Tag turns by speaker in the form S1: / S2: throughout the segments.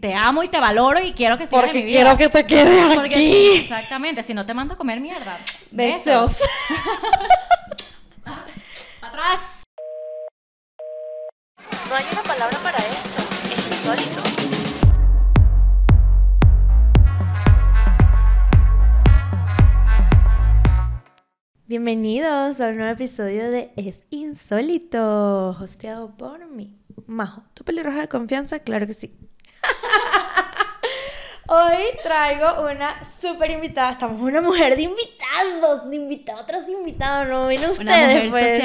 S1: te amo y te valoro y quiero que sigas
S2: Porque
S1: en mi vida.
S2: quiero que te quedes
S1: Porque-
S2: aquí.
S1: exactamente, si no te mando a comer mierda.
S2: Besos.
S1: ¡Para atrás!
S3: No hay una palabra para esto. Es insólito.
S2: Bienvenidos a un nuevo episodio de Es Insólito, hosteado por mí, Majo. ¿Tu pelirroja de confianza? Claro que sí. Hoy traigo una súper invitada. Estamos una mujer de invitados, de invitados tras invitados. No vienen ustedes,
S1: Una mujer
S2: pues.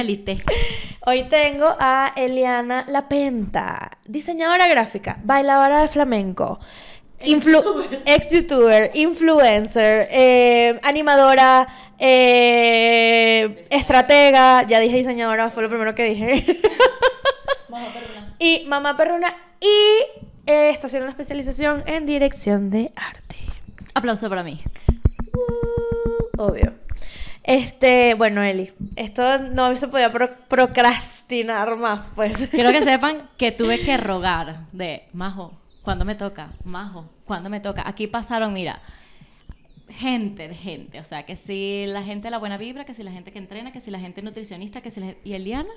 S2: Hoy tengo a Eliana Lapenta, diseñadora gráfica, bailadora de flamenco, influ- ex youtuber, influencer, eh, animadora, eh, estratega, ya dije diseñadora, fue lo primero que dije. y mamá perruna y está haciendo una especialización en dirección de arte.
S1: Aplauso para mí.
S2: Uh, obvio. Este, bueno, Eli, esto no se podía pro- procrastinar más, pues.
S1: Quiero que sepan que tuve que rogar de Majo, ¿cuándo me toca? Majo, ¿cuándo me toca? Aquí pasaron, mira, gente de gente. O sea, que si la gente de la buena vibra, que si la gente que entrena, que si la gente nutricionista, que si la Y Eliana,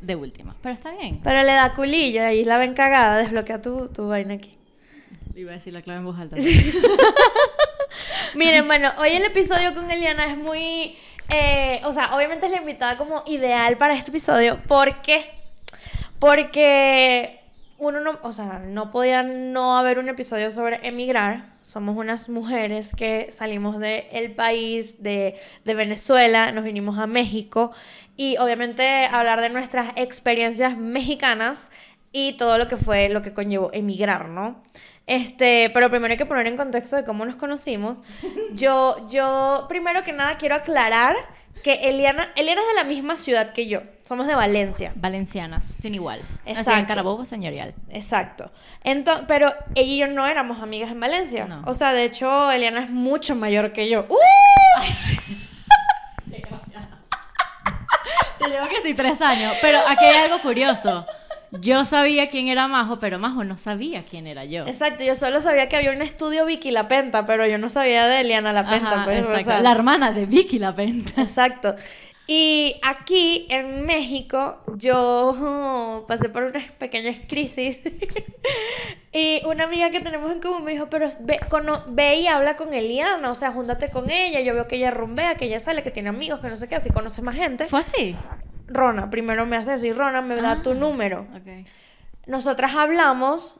S1: de última. Pero está bien.
S2: Pero le da culillo y ahí la ven cagada, desbloquea tu, tu vaina aquí.
S1: Iba a decir la clave en voz alta.
S2: Miren, bueno, hoy el episodio con Eliana es muy... eh, o sea, obviamente es la invitada como ideal para este episodio. ¿Por qué? Porque uno no... O sea, no podía no haber un episodio sobre emigrar. Somos unas mujeres que salimos del país, de, de Venezuela, nos vinimos a México. Y obviamente hablar de nuestras experiencias mexicanas y todo lo que fue, lo que conllevó emigrar, ¿no? Este, pero primero hay que poner en contexto de cómo nos conocimos. Yo, yo, primero que nada quiero aclarar que Eliana, Eliana es de la misma ciudad que yo. Somos de Valencia.
S1: Valencianas, sin igual. Así en
S2: Exacto.
S1: Carabobo, señorial.
S2: Exacto. Entonces, pero ella y yo no éramos amigas en Valencia.
S1: No.
S2: O sea, de hecho, Eliana es mucho mayor que yo. ¡Uh!
S1: Te llevo que sí tres años. Pero aquí hay algo curioso. Yo sabía quién era Majo, pero Majo no sabía quién era yo.
S2: Exacto, yo solo sabía que había un estudio Vicky La Penta, pero yo no sabía de Eliana La Penta.
S1: Ajá,
S2: pues, o
S1: exacto.
S2: sea.
S1: La hermana de Vicky La Penta.
S2: Exacto. Y aquí en México yo pasé por unas pequeñas crisis y una amiga que tenemos en común me dijo, pero ve, cono- ve y habla con Eliana, o sea, júntate con ella, yo veo que ella rumbea, que ella sale, que tiene amigos, que no sé qué, así conoce más gente.
S1: ¿Fue así?
S2: Rona, primero me hace eso y Rona me da tu
S1: Ah,
S2: número. Nosotras hablamos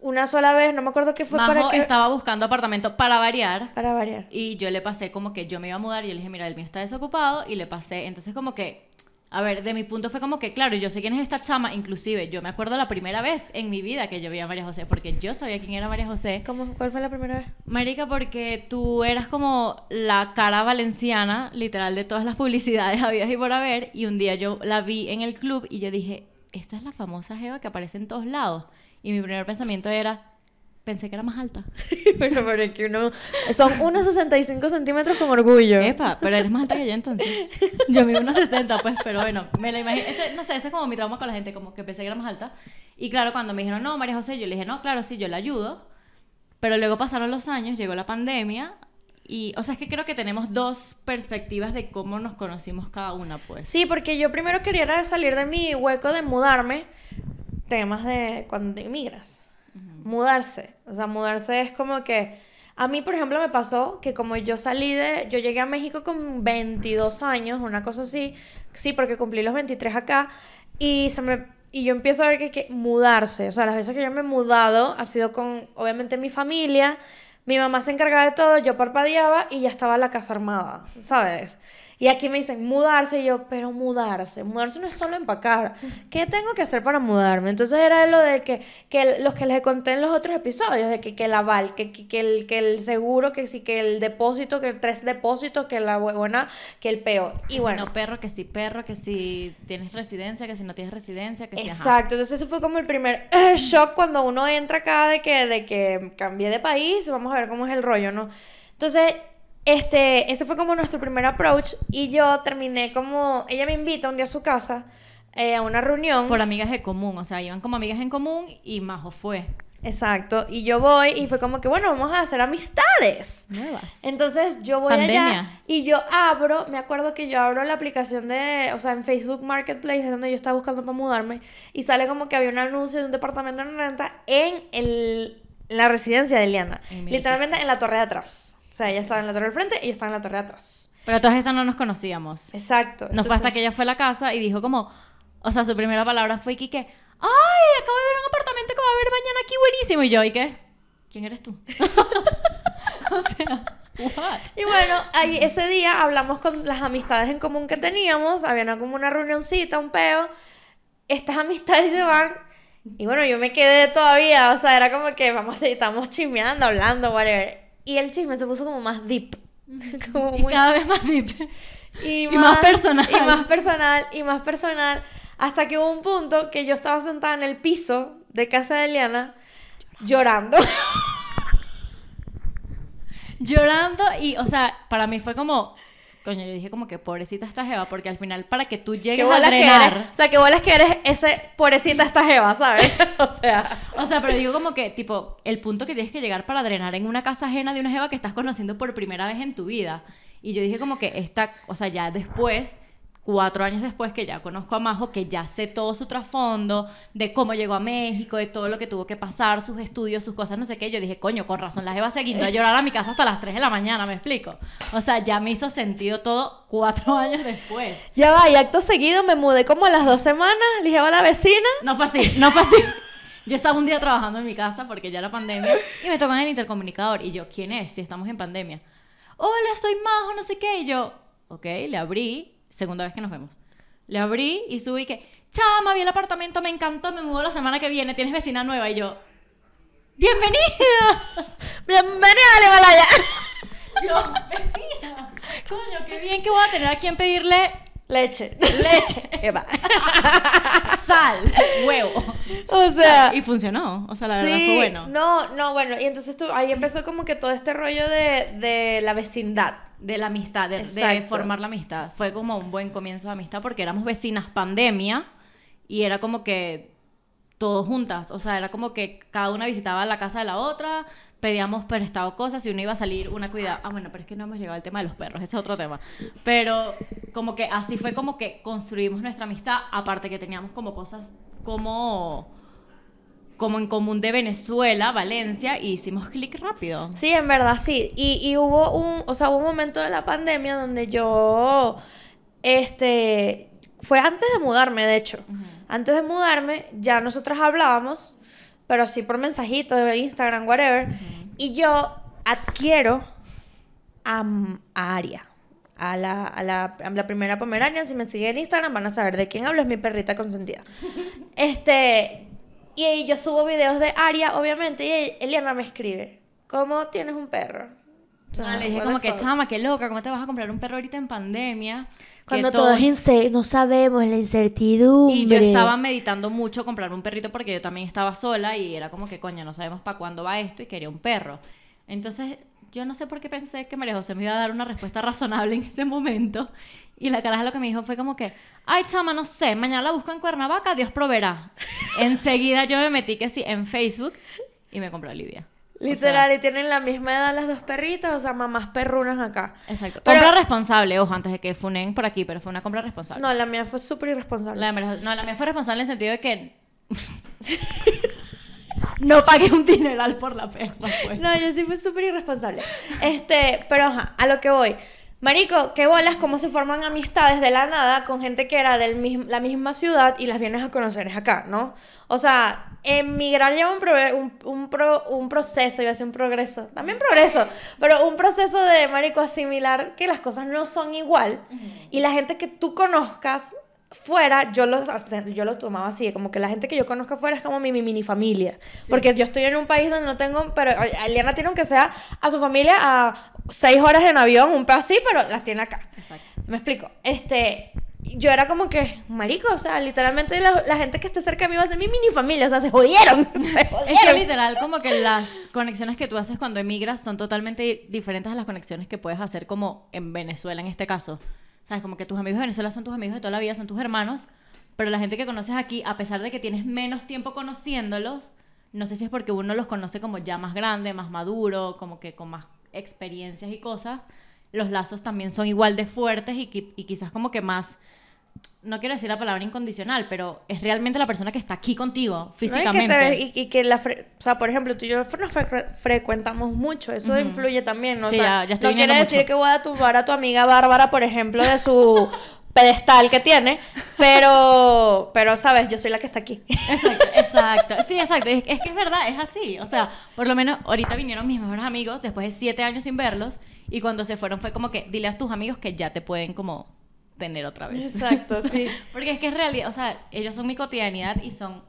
S2: una sola vez, no me acuerdo qué fue
S1: Majo
S2: para qué...
S1: estaba buscando apartamento para variar.
S2: Para variar.
S1: Y yo le pasé como que yo me iba a mudar y yo le dije, mira, el mío está desocupado. Y le pasé. Entonces, como que, a ver, de mi punto fue como que, claro, yo sé quién es esta chama. Inclusive, yo me acuerdo la primera vez en mi vida que yo vi a María José, porque yo sabía quién era María José.
S2: ¿Cómo, ¿Cuál fue la primera vez?
S1: Marica, porque tú eras como la cara valenciana, literal, de todas las publicidades habidas y por haber. Y un día yo la vi en el club y yo dije, esta es la famosa Jeva que aparece en todos lados. Y mi primer pensamiento era, pensé que era más alta.
S2: Bueno, pero es que uno... Son unos 65 centímetros con orgullo.
S1: Epa, pero eres más alta que yo entonces. Yo mido unos 60, pues, pero bueno, me la imagino. Ese, no sé, ese es como mi trauma con la gente, como que pensé que era más alta. Y claro, cuando me dijeron, no, María José, yo le dije, no, claro, sí, yo la ayudo. Pero luego pasaron los años, llegó la pandemia. Y, o sea, es que creo que tenemos dos perspectivas de cómo nos conocimos cada una, pues.
S2: Sí, porque yo primero quería salir de mi hueco de mudarme. Temas de cuando emigras. Mudarse. O sea, mudarse es como que... A mí, por ejemplo, me pasó que como yo salí de... Yo llegué a México con 22 años, una cosa así. Sí, porque cumplí los 23 acá. Y se me... Y yo empiezo a ver que, que mudarse, o sea, las veces que yo me he mudado ha sido con, obviamente, mi familia, mi mamá se encargaba de todo, yo parpadeaba y ya estaba la casa armada, ¿sabes? Y aquí me dicen mudarse, y yo, pero mudarse, mudarse no es solo empacar. ¿Qué tengo que hacer para mudarme? Entonces era lo de que, que el- los que les conté en los otros episodios, de que, que el aval, que, que, que el, que el seguro, que sí, que el depósito, que tres depósitos, que la buena, que el peo.
S1: Que
S2: Y
S1: si
S2: bueno.
S1: no perro, que si perro, que si tienes residencia, que si no tienes residencia, que si... ajá.
S2: Exacto, entonces ese fue como el primer eh, shock cuando uno entra acá de que, de que cambié de país, vamos a ver cómo es el rollo, ¿no? Entonces, este, ese fue como nuestro primer approach y yo terminé como, ella me invita un día a su casa eh, a una reunión.
S1: Por amigas de común, o sea, iban como amigas en común y Majo fue.
S2: Exacto. Y yo voy y fue como que, bueno, vamos a hacer amistades.
S1: Nuevas.
S2: Entonces yo voy allá
S1: Pandemia.
S2: y yo abro, me acuerdo que yo abro la aplicación de, o sea, en Facebook Marketplace, es donde yo estaba buscando para mudarme, y sale como que había un anuncio de un departamento en renta en el, la residencia de Eliana.
S1: En
S2: Literalmente en la torre de atrás. O sea, ella estaba en la torre del frente y yo estaba en la torre de atrás.
S1: Pero todas estas no nos conocíamos.
S2: Exacto.
S1: No fue hasta
S2: Entonces-
S1: que ella fue a la casa y dijo como, o sea, su primera palabra fue que, ay, acabo de ver un apartamento que va a haber mañana aquí buenísimo. Y yo, ¿y qué? ¿Quién eres tú? o sea, what?
S2: Y bueno, ahí ese día hablamos con las amistades en común que teníamos, había como una reunioncita, un peo. Estas amistades se van. Y bueno, yo me quedé todavía, o sea, era como que vamos estamos chismeando, hablando, whatever. Y el chisme se puso como más deep. como
S1: Y
S2: muy-
S1: cada vez más deep.
S2: y,
S1: y más personal.
S2: Y más personal, y más personal. Hasta que hubo un punto que yo estaba sentada en el piso de casa de Eliana llorando.
S1: Llorando y, o sea, para mí fue como, coño, yo dije como que pobrecita esta jeva, porque al final para que tú llegues a
S2: que
S1: drenar...
S2: eres, o sea, que bolas que eres ese pobrecita esta jeva, ¿sabes? o sea,
S1: O sea, pero digo como que, tipo, el punto que tienes que llegar para drenar en una casa ajena de una jeva que estás conociendo por primera vez en tu vida. Y yo dije como que esta, o sea, ya después, cuatro años después que ya conozco a Majo, que ya sé todo su trasfondo, de cómo llegó a México, de todo lo que tuvo que pasar, sus estudios, sus cosas, no sé qué, yo dije, coño, con razón, la jeva se guindó a llorar a mi casa hasta las 3 de la mañana, ¿me explico? O sea, ya me hizo sentido todo cuatro años después.
S2: ya va, y acto seguido me mudé como a las dos semanas, le dije a la vecina.
S1: No fue así, no fue así. Yo estaba un día trabajando en mi casa porque ya era pandemia y me tocan el intercomunicador y yo, ¿quién es? Si estamos en pandemia. Hola, soy Majo, no sé qué. Y yo, ok, le abrí, segunda vez que nos vemos. Le abrí y subí que, chama, vi el apartamento, me encantó, me mudo la semana que viene, tienes vecina nueva. Y yo, ¡bienvenida!
S2: Bienvenida al Himalaya.
S1: Yo, vecina. Coño, qué bien que voy a tener a quien pedirle
S2: Leche.
S1: leche,
S2: Eva.
S1: sal, huevo.
S2: o sea,
S1: Y funcionó, o sea, la verdad
S2: sí,
S1: fue bueno.
S2: no, no, bueno, y entonces tú, ahí empezó como que todo este rollo de, de la vecindad.
S1: De la amistad, de, formar la amistad. Fue como un buen comienzo de amistad porque éramos vecinas pandemia y era como que todos juntas. O sea, era como que cada una visitaba la casa de la otra, pedíamos prestado cosas y uno iba a salir, una cuidada. Ah, bueno, pero es que no hemos llegado al tema de los perros, ese es otro tema. Pero como que así fue como que construimos nuestra amistad, aparte que teníamos como cosas como como en común de Venezuela, Valencia, y hicimos clic rápido.
S2: Sí, en verdad, sí. Y, y hubo un, o sea, hubo un momento de la pandemia donde yo, este, fue antes de mudarme, de hecho. Antes de mudarme, ya nosotros hablábamos, pero así por mensajito de Instagram, whatever. Y yo adquiero a, a Aria. A la, a, la, a la primera pomerania, si me siguen en Instagram van a saber de quién hablo, es mi perrita consentida. Este, y yo subo videos de Aria, obviamente, y Eliana me escribe, ¿cómo tienes un perro? O sea,
S1: Ah, le dije como que, chama, qué loca, ¿cómo te vas a comprar un perro ahorita en pandemia?
S2: Cuando todo es ince- no sabemos la incertidumbre.
S1: Y yo estaba meditando mucho comprar un perrito porque yo también estaba sola y era como que, coño, no sabemos para cuándo va esto y quería un perro. Entonces, yo no sé por qué pensé que María José me iba a dar una respuesta razonable en ese momento. Y la caraja lo que me dijo fue como que, ay, chama, no sé, mañana la busco en Cuernavaca, Dios proveerá. Enseguida yo me metí que sí en Facebook y me compré a Olivia. O sea,
S2: Literal, y tienen la misma edad las dos perritas, o sea, mamás perrunas acá.
S1: Exacto.
S2: Pero-
S1: compra responsable, ojo, antes de que funen por aquí, pero fue una compra responsable.
S2: No, la mía fue súper irresponsable.
S1: La no, la mía fue responsable en el sentido de que no pagué un dineral por la perra, pues.
S2: No, yo sí fui súper irresponsable. Este, pero ajá, a lo que voy. Marico, qué bolas, cómo se forman amistades de la nada con gente que era de la misma ciudad y las vienes a conocer acá, ¿no? O sea, emigrar lleva un, prove- un, un, pro- un proceso, yo hacer un progreso, también progreso, pero un proceso de, Marico, asimilar que las cosas no son igual y la gente que tú conozcas fuera, yo lo, yo lo tomaba así, como que la gente que yo conozco fuera es como mi, mi mini familia. Porque yo estoy en un país donde no tengo, pero Eliana tiene aunque sea a su familia a seis horas en avión, un pedo así, pero las tiene acá.
S1: Exacto.
S2: Me explico. Este, yo era como que, marico, o sea, literalmente la, la gente que esté cerca de mí va a ser mi mini familia, o sea, se jodieron. Se
S1: Es que
S2: jodieron.
S1: literal, como que las conexiones que tú haces cuando emigras son totalmente diferentes a las conexiones que puedes hacer como en Venezuela en este caso. ¿Sabes? Como que tus amigos de Venezuela son tus amigos de toda la vida, son tus hermanos, pero la gente que conoces aquí, a pesar de que tienes menos tiempo conociéndolos, no sé si es porque uno los conoce como ya más grande, más maduro, como que con más experiencias y cosas, los lazos también son igual de fuertes y, y quizás como que más, no quiero decir la palabra incondicional, pero es realmente la persona que está aquí contigo
S2: ¿no? Y que,
S1: físicamente.
S2: te- y, y que la fre- o sea, por ejemplo, tú y yo nos fre- frecuentamos mucho, eso influye también, ¿no? O
S1: Sí,
S2: sea,
S1: ya- ya
S2: no quiere decir
S1: mucho.
S2: que voy a tumbar a tu amiga Bárbara, por ejemplo, de su pedestal que tiene, pero, pero, ¿sabes? Yo soy la que está aquí.
S1: Exacto, exacto. Sí, exacto. Es, es que es verdad, es así. O sea, por lo menos ahorita vinieron mis mejores amigos después de siete años sin verlos y cuando se fueron fue como que dile a tus amigos que ya te pueden como tener otra vez.
S2: Exacto, sí.
S1: Porque es que es realidad, o sea, ellos son mi cotidianidad y son,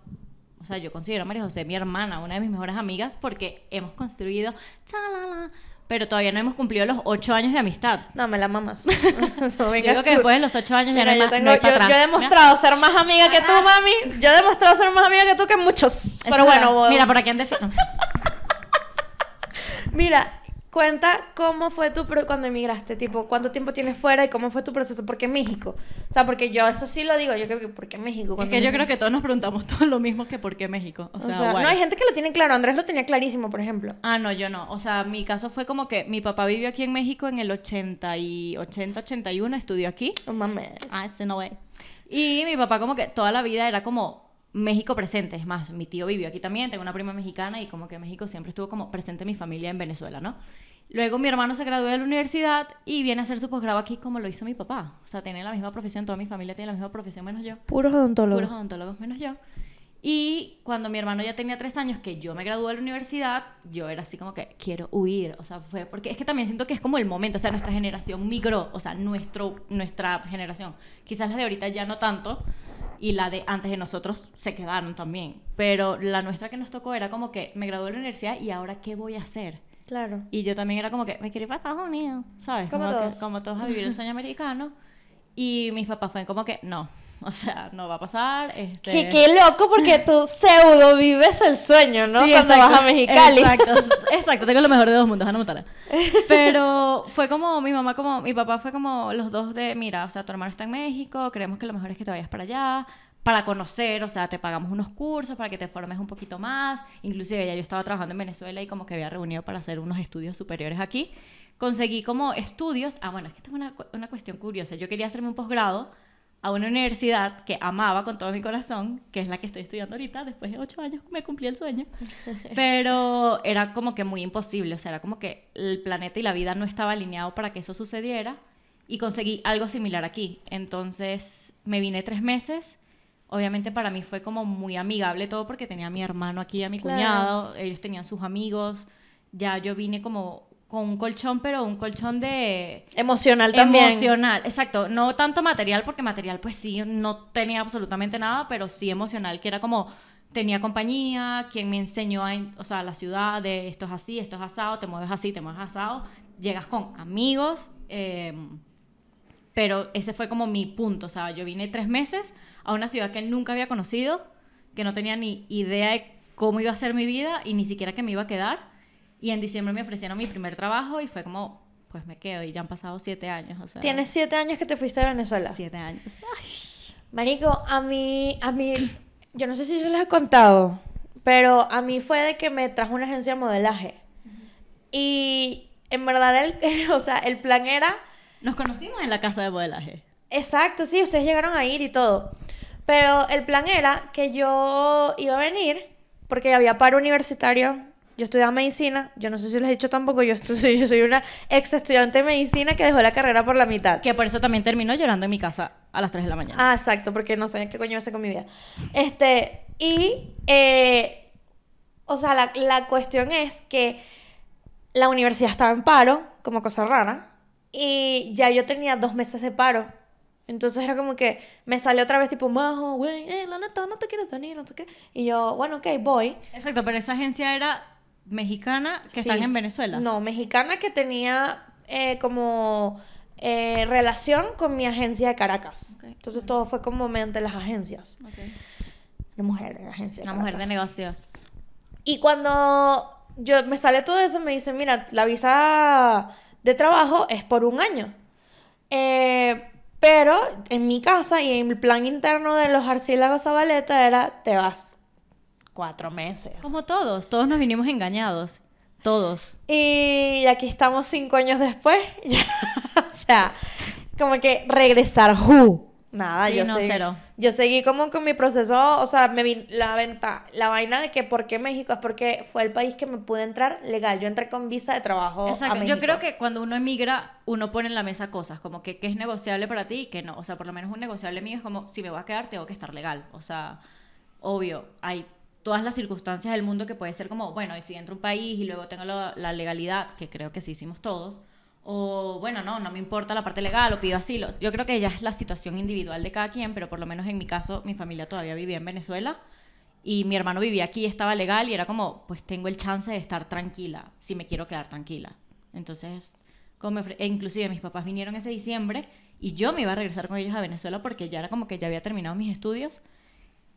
S1: o sea, yo considero a María José mi hermana, una de mis mejores amigas porque hemos construido, chalala, pero todavía no hemos cumplido los ocho años de amistad.
S2: No, me la mamas. Eso, venga
S1: digo que
S2: tú.
S1: después de los ocho años ya
S2: Mira,
S1: no hay,
S2: yo, tengo-
S1: no hay
S2: yo-
S1: para
S2: yo he demostrado ser más amiga que tú, mami. Yo he demostrado ser más amiga que tú que muchos.
S1: Eso
S2: Pero bueno, voy-
S1: mira, por aquí han defi- no.
S2: Mira, cuenta cómo fue tu pro- cuando emigraste, tipo, cuánto tiempo tienes fuera y cómo fue tu proceso, ¿por qué México? O sea, porque yo eso sí lo digo, yo creo que ¿por qué México?
S1: Es que yo creo que todos nos preguntamos todo lo mismo que por qué México. O
S2: O
S1: sea,
S2: no hay gente que lo tiene claro, Andrés lo tenía clarísimo, por ejemplo.
S1: Ah, no, yo no. O sea, mi caso fue como que mi papá vivió aquí en México en el 80 y 80, 81, estudió aquí.
S2: No mames.
S1: Ah, ese no way. Y mi papá como que toda la vida era como México presente. Es más, mi tío vivió aquí también, tengo una prima mexicana y como que México siempre estuvo como presente en mi familia en Venezuela, ¿no? Luego mi hermano se graduó de la universidad y viene a hacer su posgrado aquí como lo hizo mi papá. O sea, tiene la misma profesión, toda mi familia tiene la misma profesión menos yo.
S2: Puros odontólogos.
S1: Puros odontólogos menos yo. Y cuando mi hermano ya tenía tres años, que yo me gradué de la universidad, yo era así como que quiero huir. O sea, fue porque es que también siento que es como el momento. O sea, nuestra generación migró. O sea, nuestro, nuestra generación. Quizás la de ahorita ya no tanto. Y la de antes de nosotros se quedaron también. Pero la nuestra que nos tocó era como que me gradué de la universidad y ahora qué voy a hacer.
S2: Claro.
S1: Y yo también era como que me quiero ir para Estados Unidos, ¿sabes?
S2: Como todos.
S1: como todos a vivir el sueño americano. Y mis papás fueron como que no, o sea, no va a pasar. Este...
S2: Qué, qué loco porque tú pseudo vives el sueño, ¿no?
S1: Sí,
S2: Cuando
S1: exacto,
S2: vas a Mexicali.
S1: Exacto, exacto, tengo lo mejor de dos mundos, Hannah Montana. Pero fue como mi mamá, como mi papá fue como los dos de, mira, o sea, tu hermano está en México, creemos que lo mejor es que te vayas para allá, para conocer, o sea, te pagamos unos cursos para que te formes un poquito más. Inclusive ya yo estaba trabajando en Venezuela y como que había reunido para hacer unos estudios superiores aquí. Conseguí como estudios, ah, bueno, es que esto es una, una cuestión curiosa. Yo quería hacerme un posgrado a una universidad que amaba con todo mi corazón, que es la que estoy estudiando ahorita, después de ocho años me cumplí el sueño, pero era como que muy imposible, o sea, era como que el planeta y la vida no estaba alineado para que eso sucediera y conseguí algo similar aquí. Entonces me vine tres meses, obviamente para mí fue como muy amigable todo porque tenía a mi hermano aquí, a mi
S2: Claro.
S1: cuñado, ellos tenían sus amigos, ya yo vine como con un colchón, pero un colchón de
S2: Emocional también.
S1: Emocional, exacto. No tanto material, porque material, pues sí, no tenía absolutamente nada, pero sí emocional, que era como tenía compañía, quien me enseñó a, o sea, la ciudad de esto es así, esto es asado, te mueves así, te mueves asado, llegas con amigos, eh, pero ese fue como mi punto, o sea, yo vine tres meses a una ciudad que nunca había conocido, que no tenía ni idea de cómo iba a ser mi vida y ni siquiera que me iba a quedar. Y en diciembre me ofrecieron mi primer trabajo y fue como, pues me quedo y ya han pasado siete años, o sea.
S2: Tienes siete años que te fuiste de Venezuela.
S1: siete años. Ay.
S2: Marico, a mí, a mí, yo no sé si yo les he contado, pero a mí fue de que me trajo una agencia de modelaje. Y en verdad, el, o sea, el plan era,
S1: Nos conocimos en la casa de modelaje.
S2: exacto, sí, ustedes llegaron a ir y todo. Pero el plan era que yo iba a venir, porque había paro universitario. Yo estudiaba medicina, yo no sé si les he dicho tampoco, yo, estu- yo soy una ex estudiante de medicina que dejó la carrera por la mitad.
S1: Que por eso también terminó llorando en mi casa a las 3 de la mañana.
S2: Ah, exacto, porque no sabía qué coño hacer con mi vida. Este, y, eh, o sea, la, la cuestión es que la universidad estaba en paro, como cosa rara, y ya yo tenía dos meses de paro. Entonces era como que me salió otra vez tipo, Majo, güey, eh, la neta, no te quieres venir, no sé qué. Y yo, bueno, ok, voy.
S1: Exacto, pero esa agencia era mexicana que
S2: Sí.
S1: están en Venezuela.
S2: No, mexicana que tenía eh, como eh, relación con mi agencia de Caracas. Entonces todo fue como mediante las agencias.
S1: Ok.
S2: Una mujer de agencia.
S1: Una mujer de negocios.
S2: Y cuando yo me sale todo eso, me dicen, mira, la visa de trabajo es por un año. Eh, pero en mi casa y en el plan interno de los Arcílagos Zabaleta era, te vas cuatro meses.
S1: Como todos, todos nos vinimos engañados. Todos.
S2: Y aquí estamos cinco años después. O sea, como que regresar, who? Nada,
S1: Sí,
S2: yo
S1: no,
S2: seguí,
S1: cero.
S2: Yo seguí como con mi proceso, o sea, me vi la venta, la vaina de que por qué México es porque fue el país que me pude entrar legal. Yo entré con visa de trabajo a
S1: Exacto.
S2: México.
S1: Yo creo que cuando uno emigra, uno pone en la mesa cosas, como que qué es negociable para ti y qué no. O sea, por lo menos un negociable mío es como, si me voy a quedar, tengo que estar legal. O sea, obvio, hay todas las circunstancias del mundo que puede ser como, bueno, y si entro a un país y luego tengo la, la legalidad, que creo que sí hicimos todos, o bueno, no, no me importa la parte legal o pido asilo. Yo creo que ya es la situación individual de cada quien, pero por lo menos en mi caso, mi familia todavía vivía en Venezuela y mi hermano vivía aquí, estaba legal y era como, pues tengo el chance de estar tranquila, si me quiero quedar tranquila. Entonces, como e inclusive mis papás vinieron ese diciembre y yo me iba a regresar con ellos a Venezuela porque ya era como que ya había terminado mis estudios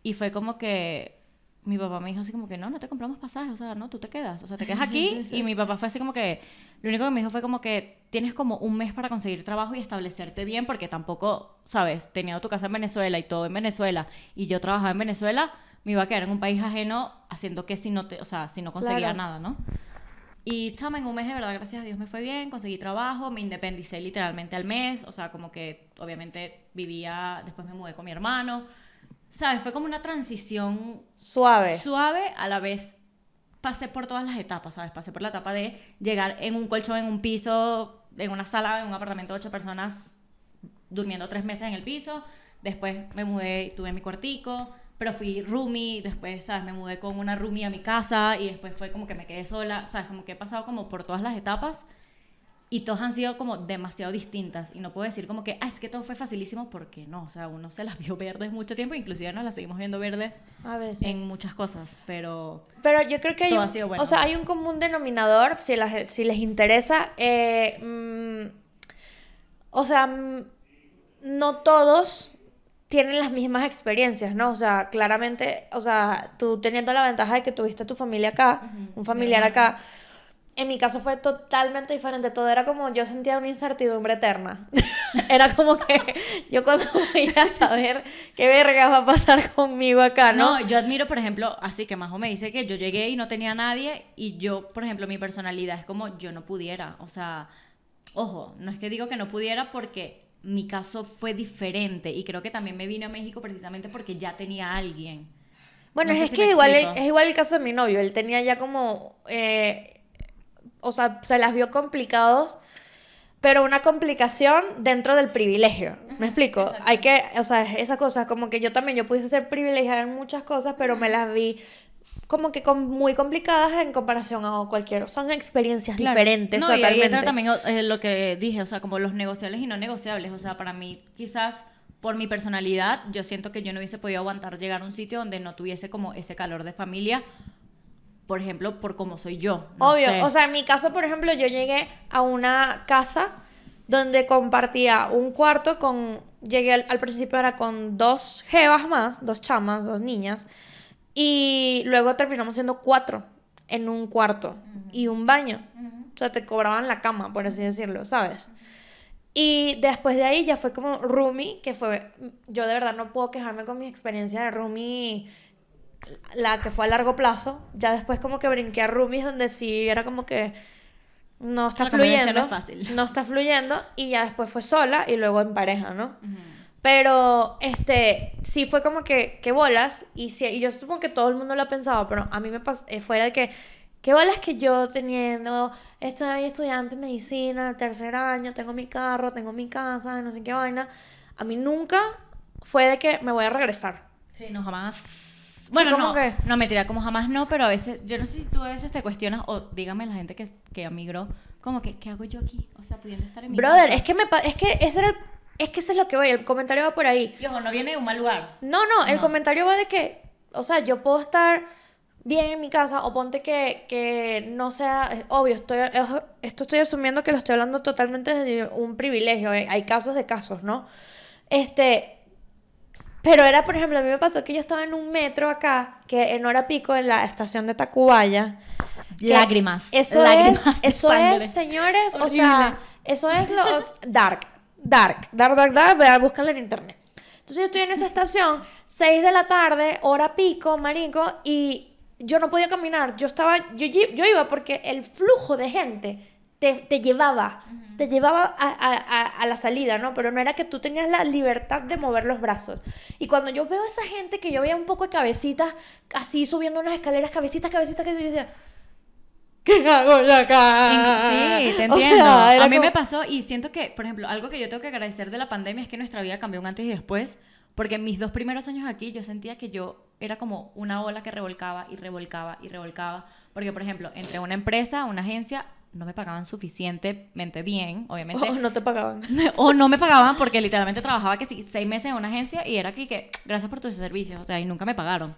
S1: y fue como que mi papá me dijo así como que no, no te compramos pasajes, o sea, no, tú te quedas, o sea, te quedas aquí y mi papá fue así como que, lo único que me dijo fue como que tienes como un mes para conseguir trabajo y establecerte bien porque tampoco, sabes, teniendo tu casa en Venezuela y todo en Venezuela y yo trabajaba en Venezuela, me iba a quedar en un país ajeno haciendo que si no te, o sea, si no conseguía
S2: Claro.
S1: nada, ¿no? Y chama, en un mes de verdad, gracias a Dios me fue bien, conseguí trabajo, me independicé literalmente al mes, o sea, como que obviamente vivía, después me mudé con mi hermano, ¿sabes? Fue como una transición
S2: Suave.
S1: suave, a la vez pasé por todas las etapas, ¿sabes? Pasé por la etapa de llegar en un colchón, en un piso, en una sala, en un apartamento de ocho personas, durmiendo tres meses en el piso. Después me mudé y tuve mi cuartico, pero fui roomie, después, ¿sabes? Me mudé con una roomie a mi casa y después fue como que me quedé sola, ¿sabes? Como que he pasado como por todas las etapas y todas han sido como demasiado distintas y no puedo decir como que, ah, es que todo fue facilísimo porque no, o sea, uno se las vio verdes mucho tiempo, inclusive nos las seguimos viendo verdes
S2: A veces.
S1: en muchas cosas, pero
S2: Pero yo creo que hay un,
S1: ha sido bueno.
S2: o sea, hay un común denominador, si, las- si les interesa, eh, mm, o sea, mm, no todos tienen las mismas experiencias, ¿no? O sea, claramente, o sea, tú teniendo la ventaja de que tuviste tu familia acá, un familiar acá, en mi caso fue totalmente diferente, todo era como, yo sentía una incertidumbre eterna. era como que yo cuando voy a saber qué verga va a pasar conmigo acá, ¿no?
S1: no, yo admiro, por ejemplo, así que Majo me dice que yo llegué y no tenía a nadie y yo, por ejemplo, mi personalidad es como yo no pudiera, o sea, ojo, no es que digo que no pudiera porque mi caso fue diferente y creo que también me vine a México precisamente porque ya tenía a alguien.
S2: Bueno,
S1: No
S2: es,
S1: si
S2: que igual, es igual el caso de mi novio. Él tenía ya como, eh, o sea, se las vio complicados, pero una complicación dentro del privilegio. ¿Me explico? Hay que, o sea, esa cosa, como que yo también, yo pudiese ser privilegiada en muchas cosas, pero me las vi como que com- muy complicadas en comparación a cualquier. Son experiencias
S1: Claro.
S2: diferentes
S1: no, Y
S2: totalmente.
S1: entra también eh, lo que dije, o sea, como los negociables y no negociables. O sea, para mí, quizás por mi personalidad, yo siento que yo no hubiese podido aguantar llegar a un sitio donde no tuviese como ese calor de familia. Por ejemplo, por cómo soy yo. no
S2: Obvio,
S1: sé.
S2: o sea, en mi caso, por ejemplo, yo llegué a una casa donde compartía un cuarto con, llegué al, al principio era con dos jevas más, dos chamas, dos niñas, y luego terminamos siendo cuatro en un cuarto y un baño. O sea, te cobraban la cama, por así decirlo, ¿sabes? Y después de ahí ya fue como roomie, que fue, yo de verdad no puedo quejarme con mi experiencia de roomie la que fue a largo plazo, ya después como que brinqué a roomies donde sí era como que no está
S1: La
S2: fluyendo.
S1: no es fácil.
S2: no está fluyendo y ya después fue sola y luego en pareja, ¿no? Pero, este, sí fue como que, que bolas, y, sí- y yo supongo que todo el mundo lo ha pensado, pero a mí me pasó, fuera de que, qué bolas que yo teniendo, estoy estudiante en medicina, tercer año, tengo mi carro, tengo mi casa, no sé qué vaina, a mí nunca fue de que me voy a regresar.
S1: Sí, no, jamás. Bueno,
S2: ¿Cómo
S1: no,
S2: que?
S1: no, mentira, como jamás no, pero a veces, yo no sé si tú a veces te cuestionas, o dígame la gente que, que como que, ¿qué hago yo aquí? O sea, pudiendo estar en mi
S2: Brother,
S1: casa.
S2: es que me es que ese era el, es que eso es lo que voy, el comentario va por ahí.
S1: Y ojo, no viene de un mal lugar.
S2: No, no, el
S1: No.
S2: comentario va de que, o sea, yo puedo estar bien en mi casa o ponte que, que no sea, obvio, estoy, es- esto estoy asumiendo que lo estoy hablando totalmente desde un privilegio, eh, hay casos de casos, ¿no? Este, pero era, por ejemplo, a mí me pasó que yo estaba en un metro acá, que en hora pico, en la estación de Tacubaya.
S1: Lágrimas.
S2: Eso
S1: lágrimas
S2: es, eso
S1: sangre.
S2: es, señores, o sea, eso es lo dark, dark, dark, dark, dark, búscalo en internet. Entonces yo estoy en esa estación, 6 de la tarde, hora pico, marico, y yo no podía caminar, yo estaba, yo, yo iba porque el flujo de gente te, te llevaba, te llevaba a, a- a- la salida, ¿no? Pero no era que tú tenías la libertad de mover los brazos. Y cuando yo veo a esa gente que yo veía un poco de cabecitas, así subiendo unas escaleras, cabecitas, cabecitas, que yo decía, ¿qué hago yo acá?
S1: Sí, te
S2: O
S1: entiendo.
S2: sea,
S1: a mí
S2: como-
S1: me pasó y siento que, por ejemplo, algo que yo tengo que agradecer de la pandemia es que nuestra vida cambió un antes y después, porque en mis dos primeros años aquí yo sentía que yo era como una ola que revolcaba y revolcaba y revolcaba, porque por ejemplo, entre una empresa, una agencia, no me pagaban suficientemente bien, obviamente.
S2: Oh, no te pagaban.
S1: o no me pagaban porque literalmente trabajaba que sí, seis meses en una agencia y era aquí que gracias por tus servicios, o sea, y nunca me pagaron.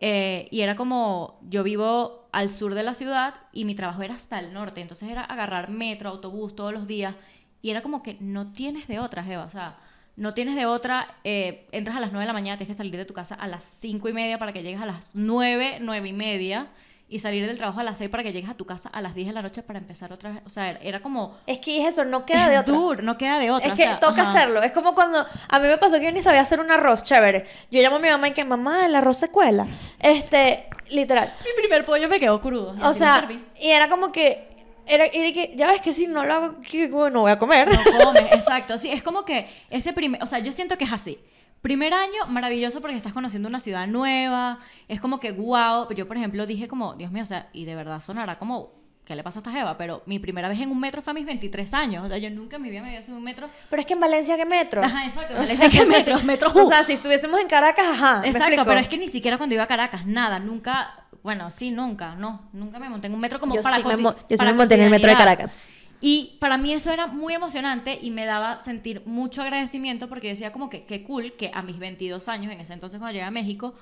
S1: Eh, y era como, yo vivo al sur de la ciudad y mi trabajo era hasta el norte, entonces era agarrar metro, autobús todos los días y era como que no tienes de otra, Eva, o sea, no tienes de otra, eh, entras a las 9 de la mañana, tienes que salir de tu casa a las cinco y media para que llegues a las 9, 9 y media y salir del trabajo a las 6 para que llegues a tu casa a las 10 de la noche para empezar otra vez, o sea, era, como...
S2: Es que es eso, no queda de otra.
S1: duro, no queda de otra.
S2: Es
S1: o
S2: que
S1: sea,
S2: toca
S1: ajá.
S2: hacerlo. Es como cuando a mí me pasó que yo ni sabía hacer un arroz chévere. Yo llamo a mi mamá y que mamá, el arroz se cuela. Este, literal.
S1: Mi primer pollo me quedó crudo.
S2: O sea, y era como que era, era que ya ves que si no lo hago, que bueno, voy a comer.
S1: No comes, exacto. Sí, es como que ese primer, o sea, yo siento que es así. Primer año, maravilloso porque estás conociendo una ciudad nueva, es como que wow. Yo, por ejemplo, dije como, Dios mío, o sea, y de verdad sonará como, ¿qué le pasa a esta jeva? Pero mi primera vez en un metro fue a mis 23 años, o sea, yo nunca en mi vida me había subido un metro.
S2: Pero es que en Valencia, ¿qué metro?
S1: Ajá, exacto, en
S2: O sea,
S1: Valencia, ¿qué metro? Metro
S2: O
S1: U.
S2: sea, si estuviésemos en Caracas, ajá. ¿me
S1: Exacto, pero es que ni siquiera cuando iba a Caracas, nada, nunca, bueno, sí, nunca, no, nunca me monté en un metro como
S2: yo
S1: para
S2: sí me, yo sí me monté en el metro de. Caracas.
S1: Y para mí eso era muy emocionante y me daba sentir mucho agradecimiento porque yo decía como que qué cool que a mis 22 años, en ese entonces cuando llegué a México,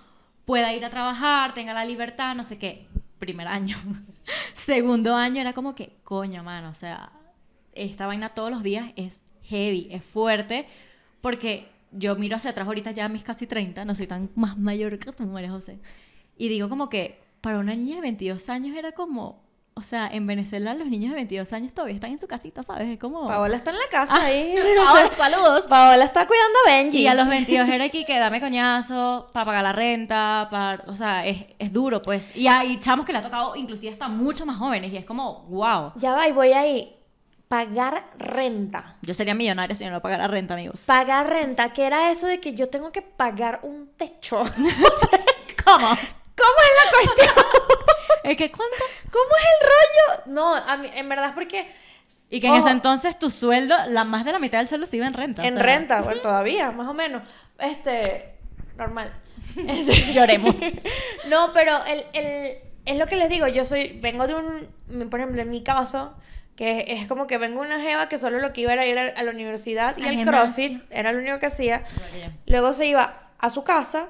S1: pueda ir a trabajar, tenga la libertad, no sé qué. Primer año. Segundo año era como que, coño, mano, o sea, esta vaina todos los días es heavy, es fuerte, porque yo miro hacia atrás ahorita ya a mis casi 30, no soy tan más mayor que tú, María José, y digo como que para una niña de 22 años era como, o sea, en Venezuela los niños de 22 años todavía están en su casita, ¿sabes? Es como...
S2: Paola está en la casa
S1: Ah,
S2: ahí.
S1: Paola, saludos.
S2: Paola está cuidando a Benji.
S1: Y a los 22 era aquí que dame coñazo para pagar la renta, para, o sea, es, es duro, pues. Y hay chamos que le ha tocado inclusive hasta mucho más jóvenes y es como, wow.
S2: Ya va, y voy ahí. Pagar renta.
S1: Yo sería millonaria si no pagara renta, amigos.
S2: Pagar renta, que era eso de que yo tengo que pagar un techo.
S1: ¿Cómo?
S2: ¿Cómo es la cuestión?
S1: Es que cuánto.
S2: ¿Cómo es el rollo? No, a mí, en verdad es porque
S1: Y que en ese entonces tu sueldo, la más de la mitad del sueldo se iba en renta. o
S2: en
S1: sea,
S2: renta, bueno, todavía, más o menos. Este, normal. Este,
S1: Lloremos.
S2: no, pero el, el, es lo que les digo, yo soy, vengo de un, por ejemplo, en mi caso, que es como que vengo una jeva que solo lo que iba era ir a, a la universidad y
S1: Al gimnasio.
S2: CrossFit, era lo único que hacía. Luego se iba a su casa,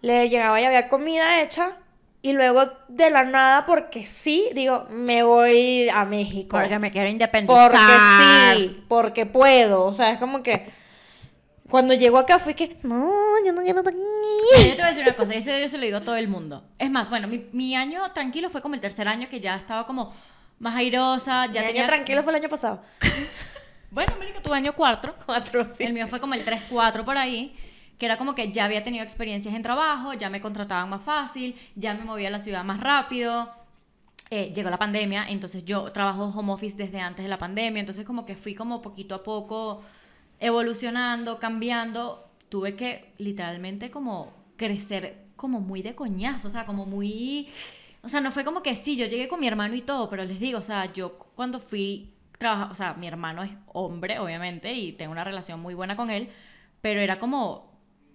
S2: le llegaba y había comida hecha. Y luego de la nada, porque sí, digo, me voy a México.
S1: Porque me quiero independizar.
S2: Porque sí, porque puedo. O sea, es como que cuando llego acá fue que, no, yo no quiero.
S1: Yo te voy a decir una cosa, y eso yo se lo digo a todo el mundo. Es más, bueno, mi, mi año tranquilo fue como el tercer año que ya estaba como más airosa. Ya
S2: Ya
S1: tenía...
S2: año tranquilo fue el año pasado.
S1: Bueno, América, tu año cuatro.
S2: Cuatro, sí.
S1: El mío fue como el 3-4 por ahí, que era como que ya había tenido experiencias en trabajo, ya me contrataban más fácil, ya me movía a la ciudad más rápido. Eh, llegó la pandemia, entonces yo trabajo home office desde antes de la pandemia, entonces como que fui como poquito a poco evolucionando, cambiando. Tuve que literalmente como crecer como muy de coñazo, o sea, como muy... O sea, no fue como que sí, yo llegué con mi hermano y todo, pero les digo, o sea, yo cuando fui trabajar, o sea, mi hermano es hombre, obviamente, y tengo una relación muy buena con él, pero era como,